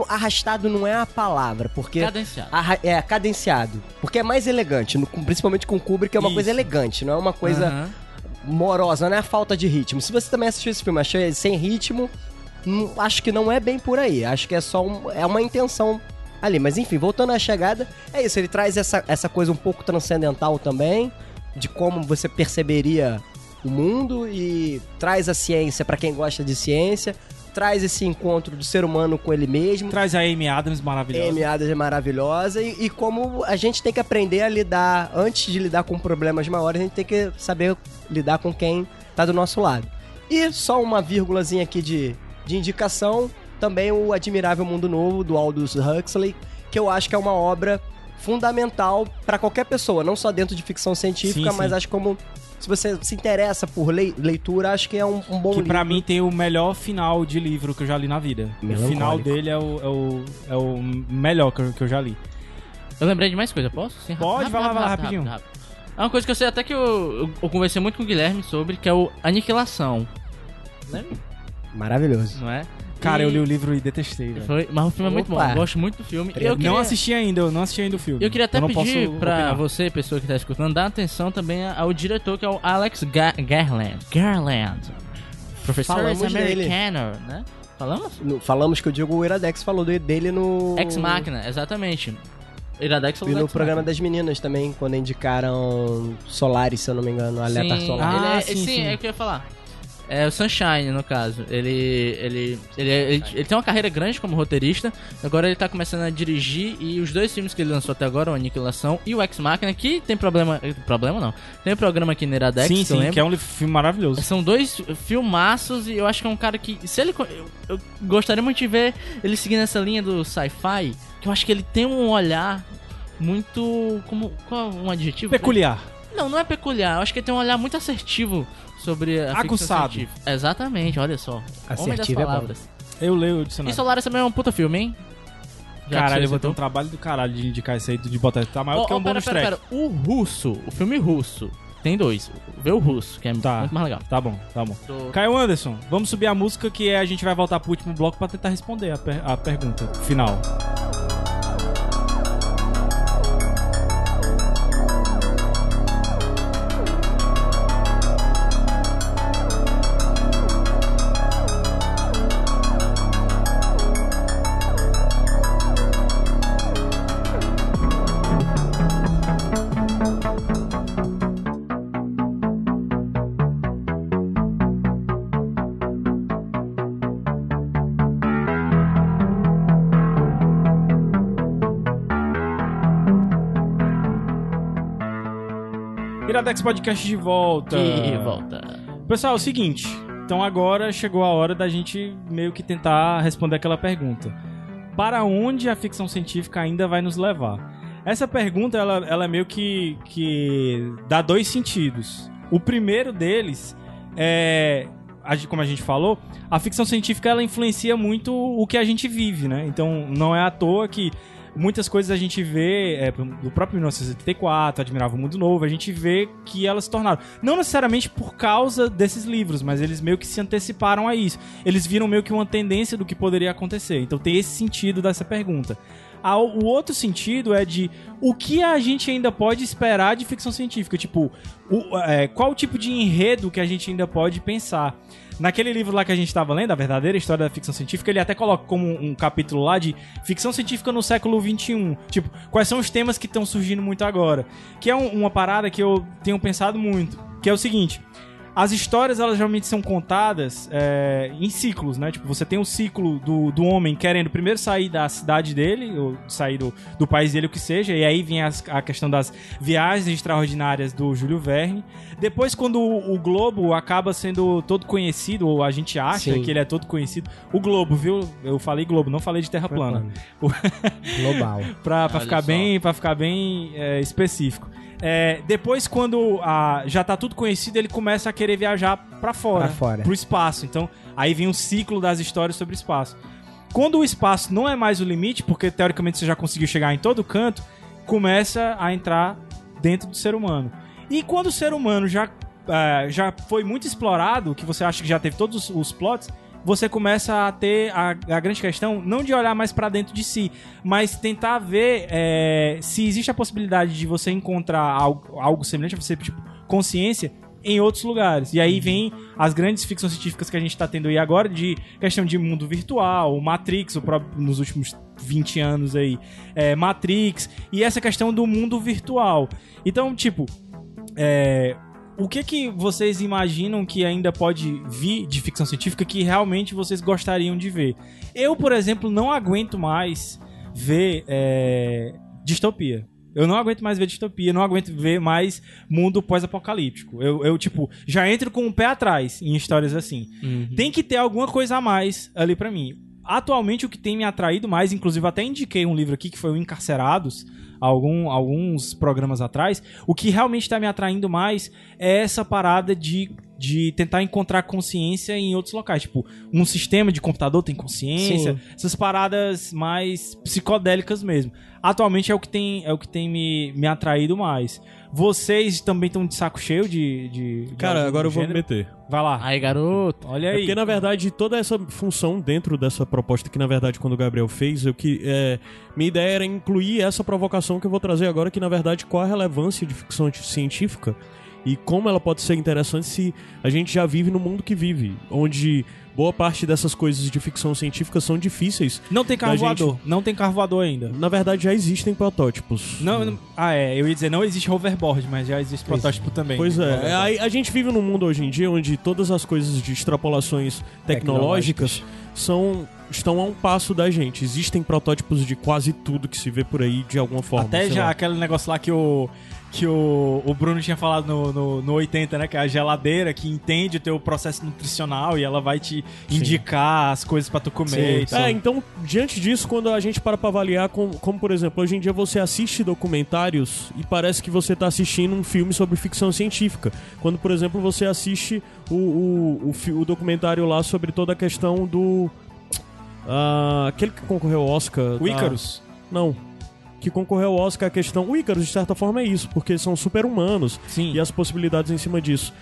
Arrastado não é a palavra, porque... Cadenciado. arra- É, cadenciado. Porque é mais elegante, no- principalmente com o Kubrick, é uma Isso. coisa elegante, não é uma coisa Aham. morosa, não é a falta de ritmo. Se você também assistiu esse filme, achou ele sem ritmo, acho que não é bem por aí. Acho que é só um- é uma intenção ali. Mas enfim, voltando à chegada, é isso. Ele traz essa, essa coisa um pouco transcendental também, de como você perceberia o mundo e traz a ciência pra quem gosta de ciência. Traz esse encontro do ser humano com ele mesmo. Traz a Amy Adams maravilhosa. Amy Adams é maravilhosa e, e como a gente tem que aprender a lidar, antes de lidar com problemas maiores, a gente tem que saber lidar com quem tá do nosso lado. E só uma vírgulazinha aqui de, de indicação, também o Admirável Mundo Novo, do Aldous Huxley, que eu acho que é uma obra fundamental pra qualquer pessoa, não só dentro de ficção científica, Sim, mas sim. acho como se você se interessa por lei- leitura, acho que é um, um bom Que livro. pra mim tem o melhor final de livro que eu já li na vida. O final dele é o, é o, é o melhor que eu, que eu já li. Eu lembrei de mais coisa, posso? Sim, Pode, vai lá, vai lá, rapidinho. É uma coisa que eu sei até que eu, eu, eu conversei muito com o Guilherme sobre, que é o Aniquilação. Lembra? Maravilhoso. Não é? Cara, eu li o livro e detestei, velho. Foi, mas o filme é muito bom, eu gosto muito do filme. Eu eu queria, Não assisti ainda, eu não assisti ainda o filme. eu queria até não pedir pra opinar. você, pessoa que tá escutando, dar atenção também ao diretor, que é o Alex Ga Garland. Garland. Professor Falamos dele. americano, né? Falamos? No- falamos que o Diego Iradex falou de- dele no. Ex Machina, exatamente. Iradex E no programa das meninas também, quando indicaram Solaris, se eu não me engano, Alerta Solar. Ele é, Ah, sim, sim, sim. é o que eu ia falar. É o Sunshine, no caso. Ele, ele, ele, ele, ele tem uma carreira grande como roteirista. Agora ele tá começando a dirigir. E os dois filmes que ele lançou até agora, o Aniquilação e o Ex Machina, que tem problema. Problema não. Tem um programa aqui no Iradex, Sim, sim, lembro. que é um filme maravilhoso. São dois filmaços e eu acho que é um cara que. Se ele. eu gostaria muito de ver ele seguindo essa linha do sci-fi. Que eu acho que ele tem um olhar muito. Como. Qual é um adjetivo? Peculiar. Não, não é peculiar. Eu acho que ele tem um olhar muito assertivo sobre a ficção Aguçado. científica. Exatamente, olha só. Assertivo é bom. Eu leio o E dicionário. Solaris também é um puta filme, hein? Já Caralho, eu vou ter um trabalho do caralho de indicar isso aí, de botar. Tá maior do que ó, um pera, bônus pera, track. pera. O russo, o filme russo, tem dois. Vê o russo, que é Tá. muito mais legal. Tá bom, tá bom. Tô- Caio Anderson, vamos subir a música que é, a gente vai voltar pro último bloco pra tentar responder a, per- a pergunta final. Iradex Podcast de volta. E volta. Pessoal, é o seguinte. Então agora chegou a hora da gente meio que tentar responder aquela pergunta. Para onde a ficção científica ainda vai nos levar? Essa pergunta, ela, ela é meio que, que dá dois sentidos. O primeiro deles é, como a gente falou, a ficção científica ela influencia muito o que a gente vive, né? Então não é à toa que muitas coisas a gente vê, é, do próprio 1984, Admirável Mundo Novo, a gente vê que elas se tornaram. Não necessariamente por causa desses livros, mas eles meio que se anteciparam a isso. Eles viram meio que uma tendência do que poderia acontecer. Então tem esse sentido dessa pergunta. Ah, O outro sentido é de o que a gente ainda pode esperar de ficção científica. Tipo, o- é, qual o tipo de enredo que a gente ainda pode pensar. Naquele livro lá que a gente estava lendo, A Verdadeira História da Ficção Científica, ele até coloca como um capítulo lá de ficção científica no século XXI. Tipo, quais são os temas que estão surgindo muito agora. Que é um- uma parada que eu tenho pensado muito. Que é o seguinte. As histórias, elas geralmente são contadas é, em ciclos, né? Tipo, você tem o ciclo do, do homem querendo primeiro sair da cidade dele, ou sair do, do país dele, o que seja, e aí vem as- a questão das viagens extraordinárias do Júlio Verne. Depois, quando o, o Globo acaba sendo todo conhecido, ou a gente acha Sim. que ele é todo conhecido, o Globo, viu? Eu falei Globo, não falei de Terra plana. Global. Pra, pra ficar só. bem, pra ficar bem é, específico. É, depois, quando a- já tá tudo conhecido, ele começa a querer viajar pra fora, Pra fora. pro espaço. Então, aí vem o ciclo das histórias sobre espaço. Quando o espaço não é mais o limite, porque teoricamente você já conseguiu chegar em todo canto, começa a entrar dentro do ser humano. E quando o ser humano já, é, já foi muito explorado, que você acha que já teve todos os, os plots, você começa a ter a, a grande questão, não de olhar mais pra dentro de si, mas tentar ver é, se existe a possibilidade de você encontrar algo, algo semelhante a você, tipo, consciência, em outros lugares. E aí vem as grandes ficções científicas que a gente tá tendo aí agora, de questão de mundo virtual, Matrix, o próprio, nos últimos 20 anos aí, é, Matrix, e essa questão do mundo virtual. Então, tipo, é, o que que vocês imaginam que ainda pode vir de ficção científica que realmente vocês gostariam de ver? Eu, por exemplo, não aguento mais ver é, distopia. Eu não aguento mais ver distopia, não aguento ver mais mundo pós-apocalíptico. Eu, eu, tipo, já entro com o pé atrás em histórias assim. Tem que ter alguma coisa a mais ali pra mim. Atualmente, o que tem me atraído mais, inclusive até indiquei um livro aqui que foi o Encarcerados, algum, alguns programas atrás. O que realmente tá me atraindo mais é essa parada de, de tentar encontrar consciência em outros locais. Tipo, um sistema de computador tem consciência, essas paradas mais psicodélicas mesmo. Atualmente é o que tem, é o que tem me, me atraído mais. Vocês também estão de saco cheio de. de de Cara, agora eu vou me meter. Vai lá. Aí, garoto. Olha É aí. porque, na verdade, toda essa função dentro dessa proposta que, na verdade, quando o Gabriel fez, eu que. É, minha ideia era incluir essa provocação que eu vou trazer agora, que, na verdade, qual a relevância de ficção científica e como ela pode ser interessante se a gente já vive no mundo que vive, onde boa parte dessas coisas de ficção científica são difíceis. Não tem carro da gente- voador. Não tem carro voador ainda. Na verdade, já existem protótipos. Não, não- ah, é. Eu ia dizer, não existe hoverboard, mas já existe protótipo também. Pois é, a, a gente vive num mundo hoje em dia onde todas as coisas de extrapolações tecnológicas são estão a um passo da gente. Existem protótipos de quase tudo que se vê por aí de alguma forma. Até já lá. aquele negócio lá que o. Que o, o Bruno tinha falado no, no, no 80, né? Que é a geladeira que entende o teu processo nutricional e ela vai te indicar as coisas pra tu comer. e tal. É, então, diante disso, quando a gente para pra avaliar, como, como, por exemplo, hoje em dia você assiste documentários e parece que você tá assistindo um filme sobre ficção científica. Quando, por exemplo, você assiste o, o, o, o documentário lá sobre toda a questão do. ah, aquele que concorreu ao Oscar. o Icarus. Não. Que concorreu ao Oscar a questão. O Icarus, de certa forma, é isso, porque são super-humanos Sim. e as possibilidades em cima disso.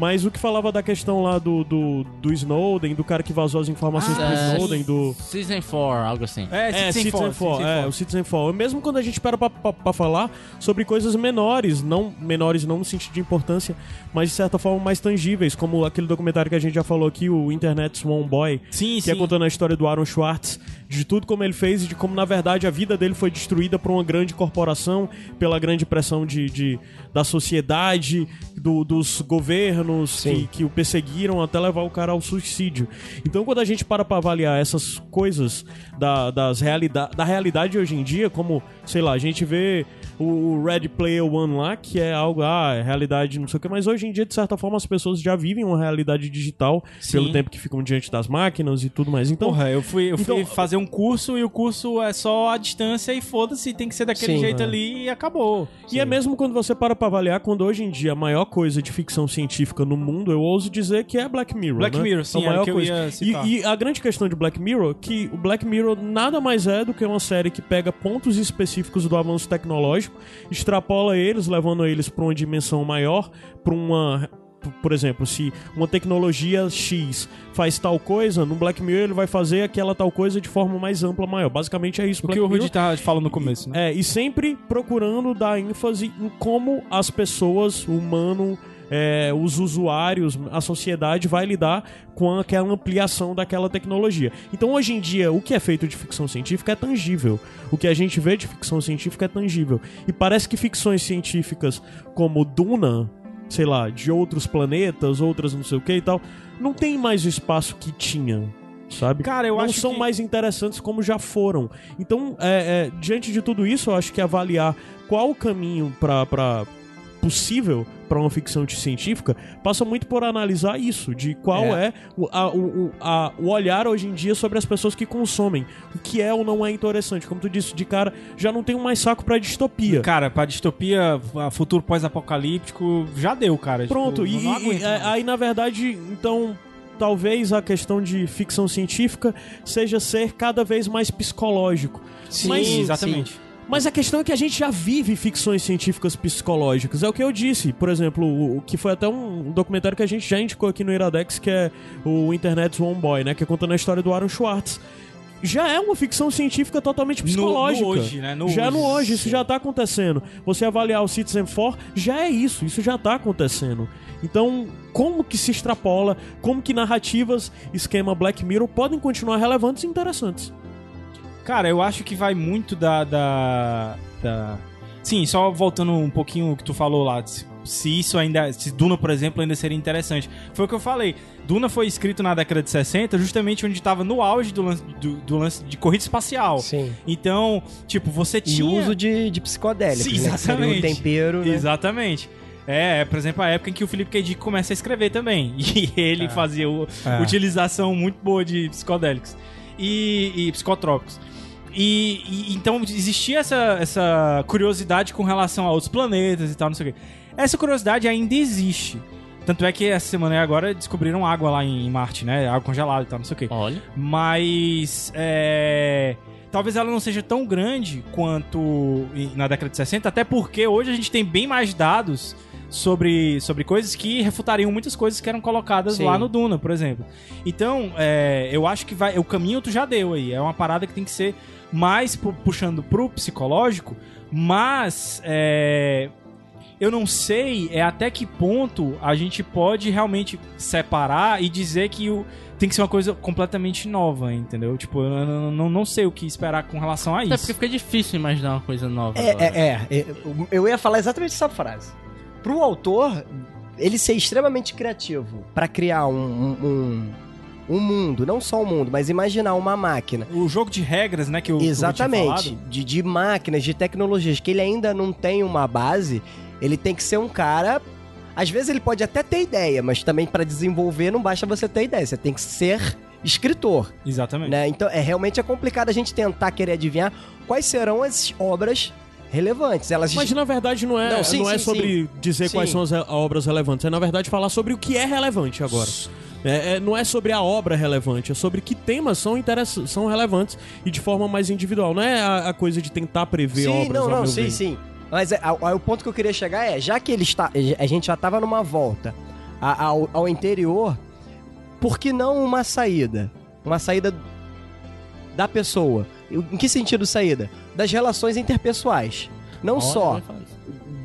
Mas o que falava da questão lá do, do, do Snowden, do cara que vazou as informações Ah, pro é. Snowden, do. Season 4, algo assim. É, É, Citizen Citizen Four, 4, Citizen é, o Citizen 4. Mesmo quando a gente para pra, pra, pra falar sobre coisas menores, não menores não no sentido de importância, mas de certa forma mais tangíveis, como aquele documentário que a gente já falou aqui, o Internet Swan Boy, Sim, que sim. é contando a história do Aaron Schwartz, de tudo como ele fez e de como, na verdade, a vida dele foi destruída por uma grande corporação, pela grande pressão de, de- da sociedade, do- dos governos que, que o perseguiram até levar o cara ao suicídio. Então, quando a gente para pra avaliar essas coisas da, das realida da realidade hoje em dia, como, sei lá, a gente vê o Red Player One lá, que é algo, ah, é realidade, não sei o que, mas hoje em dia, de certa forma, as pessoas já vivem uma realidade digital Sim. pelo tempo que ficam diante das máquinas e tudo mais. Então, Porra, eu fui, eu fui Então- fazer um curso e o curso é só a distância e foda-se, tem que ser daquele Sim, jeito é. ali e acabou. E é mesmo quando você para pra avaliar, quando hoje em dia a maior coisa de ficção científica no mundo, eu ouso dizer que é Black Mirror. Black né? Mirror, sim, É a era maior o que eu coisa. ia citar. E, e a grande questão de Black Mirror, que o Black Mirror nada mais é do que uma série que pega pontos específicos do avanço tecnológico, extrapola eles, levando eles pra uma dimensão maior, pra uma por exemplo, se uma tecnologia X faz tal coisa, no Black Mirror ele vai fazer aquela tal coisa de forma mais ampla, maior. Basicamente é isso. O Black que o. Rudy tá falando no começo, né? É, e sempre procurando dar ênfase em como as pessoas, o humano, é, os usuários, a sociedade vai lidar com aquela ampliação daquela tecnologia. Então, hoje em dia, o que é feito de ficção científica é tangível. O que a gente vê de ficção científica é tangível. E parece que ficções científicas como Duna, sei lá, de outros planetas, outras não sei o que e tal, não tem mais o espaço que tinha. Sabe? Cara, eu não acho são que- mais interessantes como já foram. Então, é, é, diante de tudo isso, eu acho que avaliar qual o caminho para possível para uma ficção científica passa muito por analisar isso, de qual é, É. o, a- o, a- o olhar hoje em dia sobre as pessoas que consomem, o que é ou não é interessante. Como tu disse, de cara, já não tenho mais saco pra distopia. Cara, pra distopia, futuro pós-apocalíptico, já deu, cara. Pronto, Tipo, e, e- mais. aí na verdade, então, talvez a questão de ficção científica seja ser cada vez mais psicológico. Sim, Mas- exatamente. Mas a questão é que a gente já vive ficções científicas psicológicas. É o que eu disse. Por exemplo, o, que foi até um documentário que a gente já indicou aqui no Iradex, que é o Internet's One Boy, né? Que é contando a história do Aaron Schwartz. Já é uma ficção científica totalmente No- psicológica. no hoje, né? No já hoje. no hoje, isso já tá acontecendo. Você avaliar o Citizen 4, já é isso, isso já tá acontecendo. Então, como que se extrapola, como que narrativas, esquema Black Mirror podem continuar relevantes e interessantes? Cara, eu acho que vai muito da, da, da- Sim, só voltando um pouquinho o que tu falou lá. Se, isso ainda. Se Duna, por exemplo, ainda seria interessante. Foi o que eu falei. Duna foi escrito na década de 60, justamente onde estava no auge do lance, do, do lance de corrida espacial. Sim. Então, tipo, você E tinha. uso de, de psicodélicos, Sim, né? Exatamente. o tempero, né? Exatamente. É, por exemplo, a época em que o Felipe K. Dick começa a escrever também. E ele fazia o- É. utilização muito boa de psicodélicos e, e psicotrópicos. E, e- então existia essa, essa curiosidade com relação a outros planetas e tal, não sei o quê. Essa curiosidade ainda existe. Tanto é que essa semana aí agora descobriram água lá em Marte, né? Água congelada e tal, não sei o quê. Olha. Mas é, talvez ela não seja tão grande quanto na década de 60, até porque hoje a gente tem bem mais dados sobre, sobre coisas que refutariam muitas coisas que eram colocadas Sim. lá no Duna, por exemplo. Então, é, eu acho que vai, o caminho tu já deu aí. É uma parada que tem que ser mais pu- puxando pro psicológico, mas é, eu não sei é até que ponto a gente pode realmente separar e dizer que o, tem que ser uma coisa completamente nova, entendeu? Tipo, eu não, não, não sei o que esperar com relação a isso. porque fica difícil imaginar uma coisa nova. É, é, é, é. Eu ia falar exatamente essa frase. Pro autor, ele ser extremamente criativo pra criar um, um, um- um mundo, não só um mundo, mas imaginar uma máquina. O jogo de regras, né, que o o tinha Exatamente. De, de máquinas, de tecnologias, que ele ainda não tem uma base, ele tem que ser um cara. Às vezes ele pode até ter ideia, mas também pra desenvolver não basta você ter ideia, você tem que ser escritor. Exatamente. né? Então é realmente é complicado a gente tentar querer adivinhar quais serão as obras relevantes. Elas Mas na verdade não é, Não, não, sim, é sim, sobre dizer Sim. quais são as re- obras relevantes, é na verdade falar sobre o que é relevante agora. É, é, não é sobre a obra relevante, é sobre que temas são, são relevantes e de forma mais individual. Não é a, a coisa de tentar prever Sim, obras. não, ao não, meu sim, ver. sim. Mas é, a- a- o ponto que eu queria chegar é, já que ele está, a gente já estava numa volta ao, ao interior, por que não uma saída? Uma saída da pessoa. Em que sentido saída? Das relações interpessoais. Não Olha, só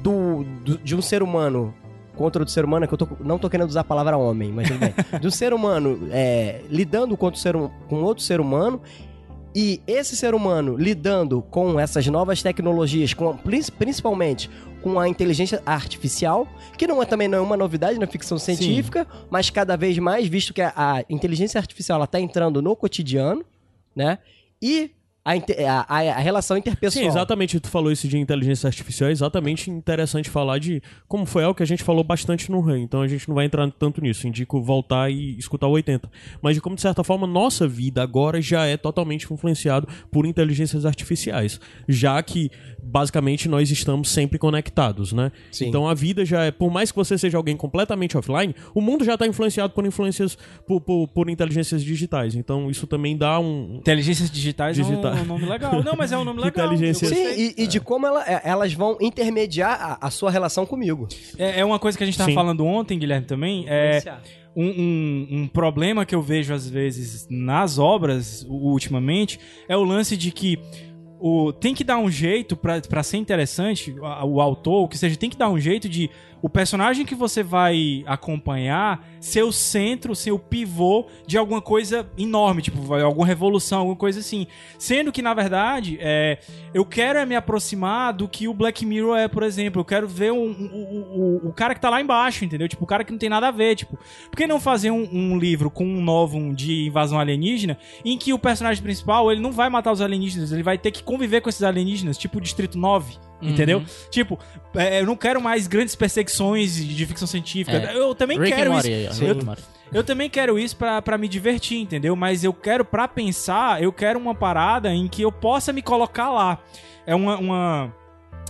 do, do- de um ser humano contra outro ser humano, é que eu tô- não tô querendo usar a palavra homem, mas tudo bem. um ser humano é, lidando contra o ser, hum- com outro ser humano e esse ser humano lidando com essas novas tecnologias, com, prin- principalmente com a inteligência artificial, que não é também não é uma novidade na ficção científica, mas cada vez mais, visto que a, a inteligência artificial está entrando no cotidiano, né? E a, a- a- relação interpessoal. Sim, exatamente. Tu falou isso de inteligência artificial. É exatamente interessante falar de como foi algo que a gente falou bastante no RAN. Então a gente não vai entrar tanto nisso. Indico voltar e escutar o 80. Mas de como, de certa forma, nossa vida agora já é totalmente influenciado por inteligências artificiais. Já que, basicamente, nós estamos sempre conectados, né? Sim. Então a vida já é. Por mais que você seja alguém completamente offline, o mundo já está influenciado por influências. Por, por, por inteligências digitais. Então isso também dá um. Inteligências digitais Digital. É um, nome legal. Não, mas é um nome legal. Inteligência- Sim, e, e de como ela- é, elas vão intermediar a, a sua relação comigo. É, é uma coisa que a gente tava Sim. falando ontem, Guilherme, também. É um, um- um problema que eu vejo às vezes nas obras, ultimamente, é o lance de que o, tem que dar um jeito pra pra ser interessante, a- o autor, o que seja, tem que dar um jeito de o personagem que você vai acompanhar ser o centro, ser o pivô de alguma coisa enorme, tipo, alguma revolução, alguma coisa assim. Sendo que, na verdade, é, eu quero é me aproximar do que o Black Mirror é, por exemplo. Eu quero ver um- um- o, o, o cara que tá lá embaixo, entendeu? Tipo, o cara que não tem nada a ver, tipo. Por que não fazer um, um livro com um novo de invasão alienígena em que o personagem principal, ele não vai matar os alienígenas, ele vai ter que conviver com esses alienígenas, tipo o Distrito 9, entendeu? Tipo, é, eu não quero mais grandes perseguições de, ficção científica. É. Eu também Rick quero Morty isso. Morty. Eu também quero isso pra, pra me divertir, entendeu? Mas eu quero, pra pensar, eu quero uma parada em que eu possa me colocar lá. É uma, uma,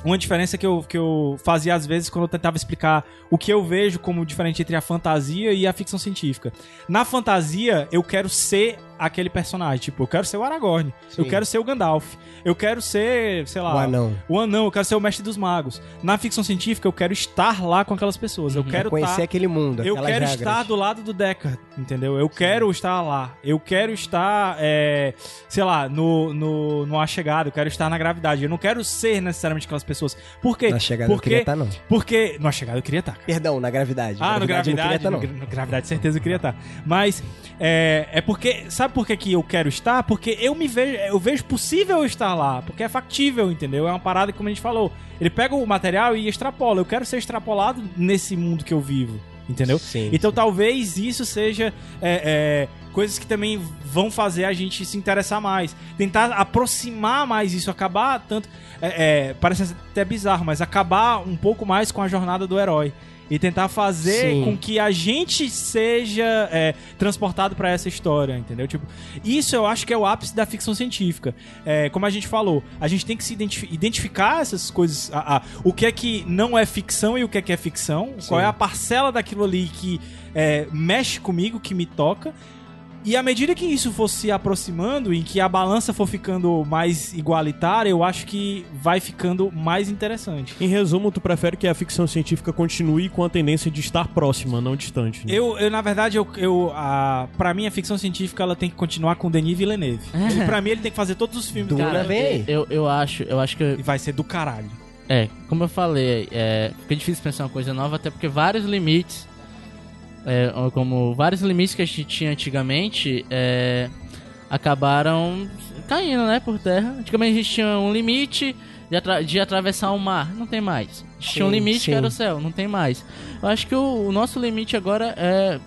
uma diferença que eu, que eu fazia às vezes quando eu tentava explicar o que eu vejo como diferente entre a fantasia e a ficção científica. Na fantasia, eu quero ser aquele personagem. Tipo, eu quero ser o Aragorn. Eu Sim. quero ser o Gandalf. Eu quero ser, sei lá... O anão. O anão, eu quero ser o mestre dos magos. Na ficção científica, eu quero estar lá com aquelas pessoas. Eu quero Conhecer tá- aquele mundo, eu quero regras. estar do lado do Deckard, entendeu? Eu quero estar lá. Eu quero estar, é, sei lá, no, no, no A Chegada. Eu quero estar na gravidade. Eu não quero ser necessariamente aquelas pessoas. Por quê? Na chegada eu Porque, queria estar, não. porque... No A Chegada eu queria estar. cara. Perdão, na gravidade. Ah, no eu não queria Gravidade, estar, no, não. no Gravidade, certeza eu queria estar. Mas é, é porque. Sabe por que, que eu quero estar? Porque eu me vejo. Eu vejo possível estar lá. Porque é factível, entendeu? É uma parada que, como a gente falou. Ele pega o material e extrapola. Eu quero ser extrapolado nesse mundo que eu vivo. Entendeu? Sim, Então talvez isso seja é, é, coisas que também vão fazer a gente se interessar mais. Tentar aproximar mais isso, acabar tanto. é, é, parece até bizarro, mas acabar um pouco mais com a jornada do herói. E tentar fazer Sim. com que a gente seja é, transportado pra essa história, entendeu? Tipo, isso eu acho que é o ápice da ficção científica. É, como a gente falou, a gente tem que se identifi- identificar essas coisas, a- a- o que é que não é ficção e o que é que é ficção, qual é a parcela daquilo ali que é, mexe comigo, que me toca. E à medida que isso for se aproximando e que a balança for ficando mais igualitária, eu acho que vai ficando mais interessante. Em resumo, tu prefere que a ficção científica continue com a tendência de estar próxima, não distante. né? Eu, eu, na verdade, eu, eu a, pra mim, a ficção científica ela tem que continuar com Denis Villeneuve. Ele, pra mim, ele tem que fazer todos os filmes vem aí. Eu, eu acho, eu acho que e vai ser do caralho. É, como eu falei, é, fica difícil pensar uma coisa nova, até porque vários limites, é, como vários limites que a gente tinha antigamente, é, acabaram caindo, né, por terra. Antigamente a gente tinha um limite de, atra- de atravessar o mar, não tem mais. A gente tinha um Sim, limite sim. que era o céu, não tem mais. Eu acho que o, o nosso limite agora é,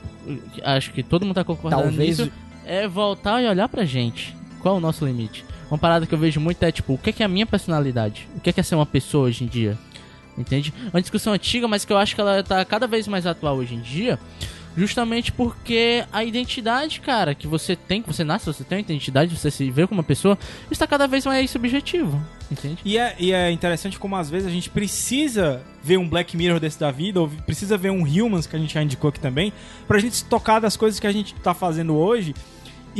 acho que todo mundo tá concordando Talvez nisso, é voltar e olhar pra gente. Qual é o nosso limite? Uma parada que eu vejo muito é tipo, o que é, que é a minha personalidade? O que é, que é ser uma pessoa hoje em dia? Entende? É Uma discussão antiga, mas que eu acho que ela tá cada vez mais atual hoje em dia. Justamente porque a identidade, cara, que você tem, que você nasce, você tem uma identidade, você se vê como uma pessoa, está cada vez mais subjetivo. Entende? E é, e é interessante como às vezes a gente precisa ver um Black Mirror desse da vida, ou precisa ver um Humans, que a gente já indicou aqui também, pra gente se tocar das coisas que a gente tá fazendo hoje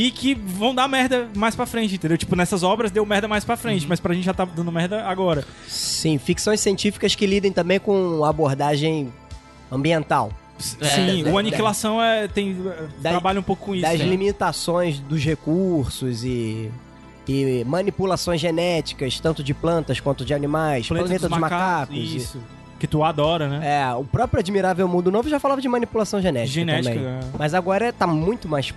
e que vão dar merda mais pra frente, entendeu? Tipo, nessas obras deu merda mais pra frente, mas pra gente já tá dando merda agora. Sim, ficções científicas que lidem também com abordagem ambiental. Sim, da- o Aniquilação é, tem, da- trabalha um pouco com isso. das né? limitações dos recursos e, e manipulações genéticas, tanto de plantas quanto de animais, planeta, dos, macacos. e- Isso. Que tu adora, né? É, o próprio Admirável Mundo Novo já falava de manipulação genética. Genética, também. é. Mas agora tá muito mais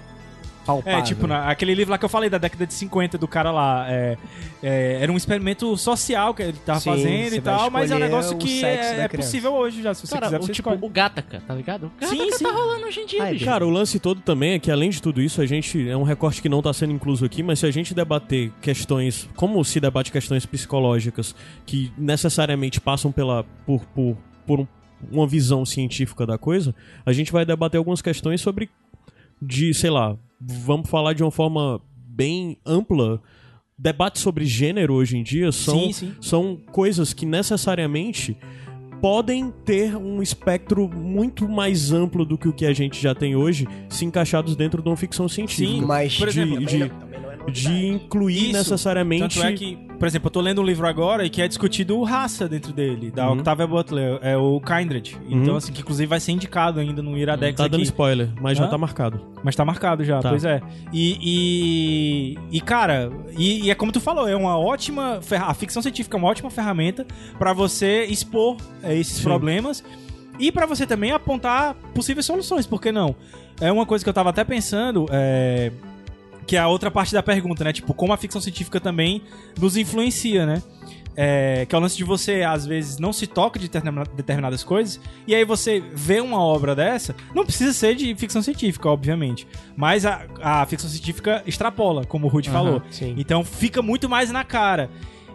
palpável. É, tipo, na- aquele livro lá que eu falei da década de 50 do cara lá. é, é, era um experimento social que ele tava Sim, fazendo e tal, mas é um negócio que é, é possível hoje já. Se você Cara, quiser, o, você tipo, escolhe. o Gataca, tá ligado? O Gataca Sim, sim. tá rolando hoje em dia, Ai. Cara, o lance todo também é que, além de tudo isso, a gente. É um recorte que não tá sendo incluso aqui, mas se a gente debater questões. Como se debate questões psicológicas que necessariamente passam pela. por, por, por um- uma visão científica da coisa, a gente vai debater algumas questões sobre. de, sei lá, vamos falar de uma forma bem ampla. Debates sobre gênero hoje em dia são, Sim, sim. são coisas que necessariamente podem ter um espectro muito mais amplo do que o que a gente já tem hoje, se encaixados dentro de uma ficção científica. Sim, Mas, por exemplo, de- também de- não- também não é. De incluir Isso. necessariamente. Tanto é que, por exemplo, eu tô lendo um livro agora e que é discutido raça dentro dele, da Uhum. Octavia Butler, é o Kindred. Então, Uhum. assim, que inclusive vai ser indicado ainda no Iradex tá dando aqui. spoiler, mas já Hã? tá marcado. Mas tá marcado já, Tá. pois é. E, e, e, cara, e, e é como tu falou, é uma ótima. A ficção científica é uma ótima ferramenta pra você expor é, esses Sim. problemas e pra você também apontar possíveis soluções, por que não? É uma coisa que eu tava até pensando, é, que é a outra parte da pergunta, né? Tipo, como a ficção científica também nos influencia, né? É, que é o lance de você, às vezes, não se toca de determina- determinadas coisas, e aí você vê uma obra dessa, não precisa ser de ficção científica, obviamente, mas a, a ficção científica extrapola, como o Rudy Aham, falou. sim. Então fica muito mais na cara.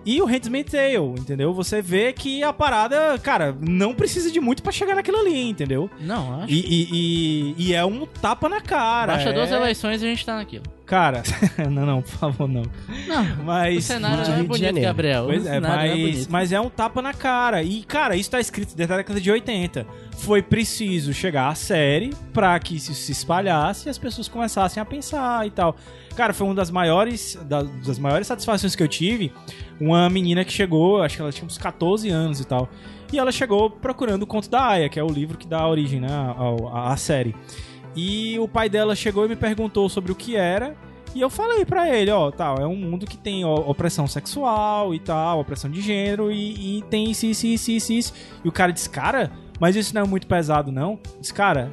E o Handmaid's Tale, entendeu? Você vê que a parada, cara, não precisa de muito pra chegar naquilo ali, entendeu? Não, acho. E, e, e- e é um tapa na cara. Baixa é... duas eleições e a gente tá naquilo. Cara, não, não, por favor, não. Não, o Mas. cenário de não é bonito. Gabriel. Pois o é, cenário é mas, bonito. mas é um tapa na cara. E, cara, isso tá escrito desde a década de 80. Foi preciso chegar à série pra que isso se espalhasse e as pessoas começassem a pensar e tal. Cara, foi uma das maiores, da- das maiores satisfações que eu tive. Uma menina que chegou, acho que ela tinha uns 14 anos e tal. E ela chegou procurando o Conto da Aya, que é o livro que dá origem né, à, à série. E o pai dela chegou e me perguntou sobre o que era. E eu falei pra ele, ó, tal, é um mundo que tem opressão sexual e tal, opressão de gênero e, e tem isso, isso, isso, isso, isso. E o cara disse, cara, mas isso não é muito pesado, não? Disse, cara,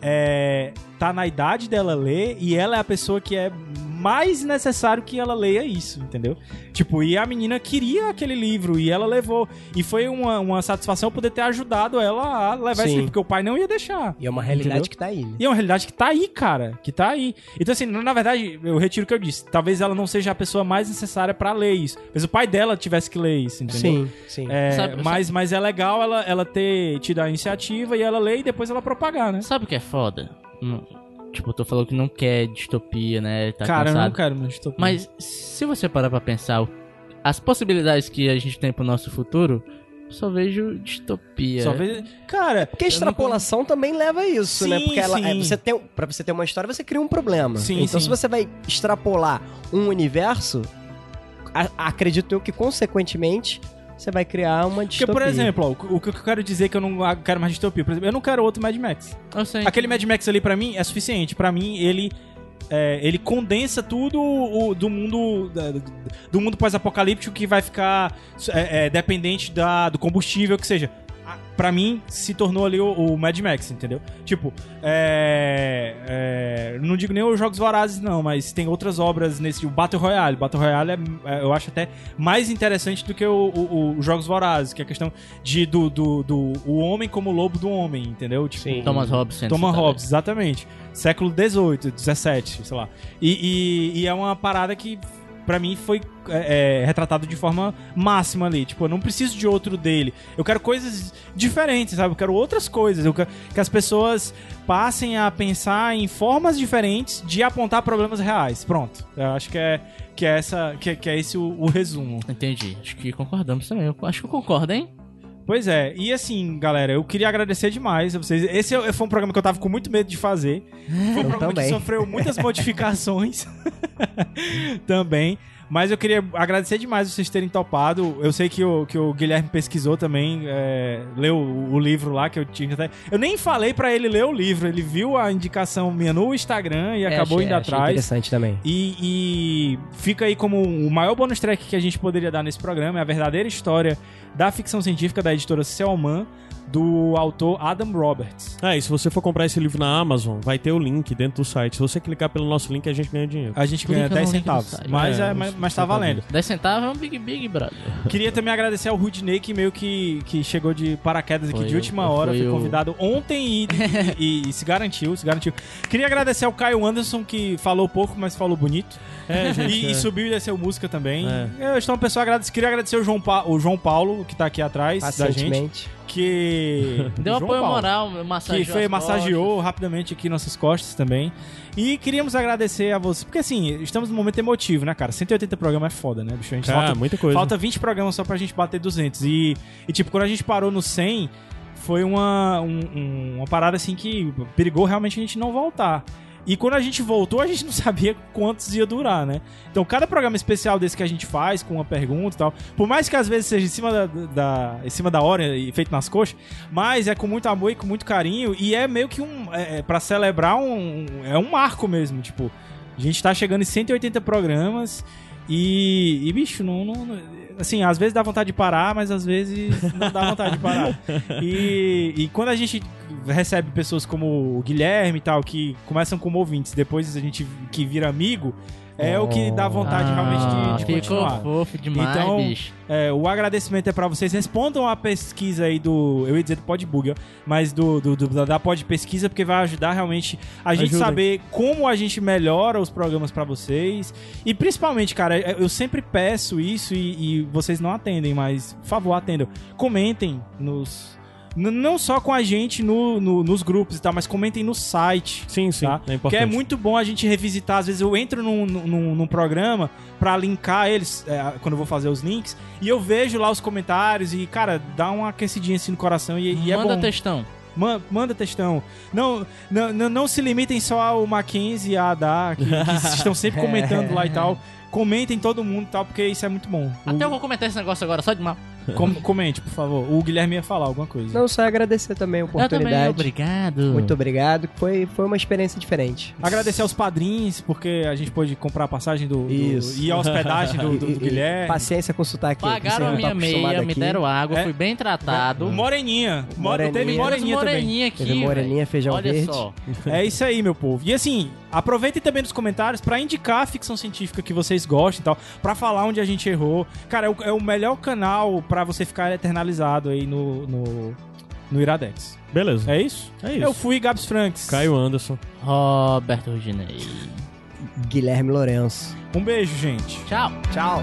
é, tá na idade dela ler e ela é a pessoa que é mais necessário que ela leia isso, entendeu? Tipo, e a menina queria aquele livro e ela levou. E foi uma, uma satisfação poder ter ajudado ela a levar esse Sim. livro, porque o pai não ia deixar. E é uma realidade Entendeu? que tá aí. né? E é uma realidade que tá aí, cara. Que tá aí. Então, assim, na verdade, eu retiro o que eu disse. Talvez ela não seja a pessoa mais necessária pra ler isso. Mas o pai dela tivesse que ler isso, entendeu? Sim, sim. É, Sabe- mas, mas é legal ela, ela ter tido a iniciativa e ela ler e depois ela propagar, né? Sabe o que é foda? Tipo, tu falou que não quer distopia, né? Tá cara, eu cansado. não quero mais distopia. Mas se você parar pra pensar as possibilidades que a gente tem pro nosso futuro, eu só vejo distopia. Só vê... Cara, Porque a eu não extrapolação também leva a isso, né? Sim, Porque ela, sim. é, você tem, pra você ter uma história, você cria um problema. Sim, então, sim. se você vai extrapolar um universo, a- acredito eu que, consequentemente, você vai criar uma Porque, distopia. por exemplo, ó, o, o que eu quero dizer é que eu não quero mais distopia. Por exemplo, eu não quero outro Mad Max. Eu sei. Aquele Mad Max ali, pra mim, é suficiente. Pra mim, ele. é, ele condensa tudo o- do mundo do mundo pós-apocalíptico que vai ficar é, é, dependente da, do combustível que seja A- Pra mim se tornou ali o, o Mad Max entendeu tipo é, é, não digo nem os jogos vorazes não mas tem outras obras nesse o Battle Royale Battle Royale é, é, eu acho até mais interessante do que o, o- o- os jogos vorazes que é a questão de do, do, do o homem como lobo do homem entendeu tipo, Sim. Thomas Hobbes. Thomas. Hobbes, exatamente. Século XVIII, XVII, sei lá. E, e- e é uma parada que, pra mim, foi é, é, retratado de forma máxima ali. Tipo, eu não preciso de outro dele. Eu quero coisas diferentes, sabe? Eu quero outras coisas. Eu quero que as pessoas passem a pensar em formas diferentes de apontar problemas reais. Pronto. Eu acho que é, que é, essa, que, é- que é esse o, o resumo. Entendi. Acho que concordamos também. Eu acho que eu concordo, hein? Pois é, e assim, galera, eu queria agradecer demais a vocês. Esse é- foi um programa que eu tava com muito medo de fazer. Foi um Eu programa que também. sofreu muitas modificações também. Mas eu queria agradecer demais vocês terem topado. Eu sei que o, que o Guilherme pesquisou também, é, leu o, o livro lá que eu tinha até. Eu nem falei pra ele ler o livro, ele viu a indicação minha no Instagram e acabou É, achei- indo achei atrás. interessante também. E, e fica aí como o maior bonus track que a gente poderia dar nesse programa, é a verdadeira história da ficção científica da editora Selman. Do autor Adam Roberts. É, e se você for comprar esse livro na Amazon, vai ter o link dentro do site. Se você clicar pelo nosso link, a gente ganha dinheiro. A gente ganha no 10 link do centavos, mas, É, é, mas, mas tá valendo. 10 centavos é um Big Big, brother. Queria também agradecer ao Rudney, que meio que, que chegou de paraquedas aqui Foi de última hora, foi foi convidado ontem e, e- e se garantiu, se garantiu. Queria agradecer ao Caio Anderson, que falou pouco, mas falou bonito. É, gente. E, é. e subiu e desceu música também. É. Eu estou uma pessoa agradecida. Queria agradecer o João, Pa- o João Paulo, que tá aqui atrás da gente. Que. Deu João apoio Paulo, moral, massageou. Que foi, as massageou rapidamente aqui nossas costas também. E queríamos agradecer a você. Porque assim, estamos num momento emotivo, né, cara? 180 programas é foda, né, bicho? A gente Cara, falta, muita coisa. falta 20 programas só pra gente bater 200. E, e tipo, quando a gente parou no 100, foi uma, um- um- uma parada assim que perigou realmente a gente não voltar. E quando a gente voltou, a gente não sabia quantos ia durar, né? Então, cada programa especial desse que a gente faz, com uma pergunta e tal, por mais que às vezes seja em cima da, da- em cima da hora e feito nas coxas, mas é com muito amor e com muito carinho, e é meio que um. É, é para celebrar um. É um marco mesmo, tipo. A gente tá chegando em 180 programas e, e bicho, não, não- Assim, às vezes dá vontade de parar, mas às vezes não dá vontade de parar. E, e quando a gente recebe pessoas como o Guilherme e tal, que começam como ouvintes, depois a gente que vira amigo, é o que dá vontade realmente de, de Ah, ficou continuar. fofo demais, Então, bicho. É, o agradecimento é pra vocês. Respondam a pesquisa aí do. Eu ia dizer do Podbug, ó, mas do, do, do- da Pod Pesquisa, porque vai ajudar realmente a gente Ajudem. saber como a gente melhora os programas pra vocês. E principalmente, cara, é, eu sempre peço isso e, e vocês não atendem, mas, por favor, atendam. Comentem nos. N- Não só com a gente no, no- nos grupos e tal, mas comentem no site. Sim, sim. Tá? É Porque importante. é muito bom a gente revisitar. Às vezes eu entro num, num, num programa pra linkar eles, é, quando eu vou fazer os links, e eu vejo lá os comentários e, cara, dá uma aquecidinha assim no coração e, e é Manda bom. textão. Man- manda textão. Não, não, não, se limitem só ao Mackenzie e a Adá, que, que estão sempre comentando lá e tal. Comentem todo mundo e tal, porque isso é muito bom. Até eu vou comentar esse negócio agora, só de mal. Com- comente, por favor. O Guilherme ia falar alguma coisa. Não, só agradecer também a Eu também, oportunidade. obrigado. Muito obrigado. Foi, foi uma experiência diferente. Agradecer aos padrinhos, porque a gente pôde comprar a passagem do, do- Isso. e a hospedagem do, do- do E- e- Guilherme. Paciência com sotaque. que Pagaram a tá minha acostumado meia, me aqui. deram água, É. fui bem tratado. Moreninha. Mo- Moreninha. Teve Temos moreninha também. moreninha aqui, Teve moreninha, feijão Olha verde. só. É isso aí, meu povo. E assim, aproveitem também nos comentários pra indicar a ficção científica que vocês gostam e tal, pra falar onde a gente errou. Cara, é o, é o melhor canal pra você ficar eternalizado aí no, no, no Iradex. Beleza. É isso? É isso. Eu fui Gabs Franks. Caio Anderson. Roberto Ruginei. Guilherme Lourenço. Um beijo, gente. Tchau. Tchau.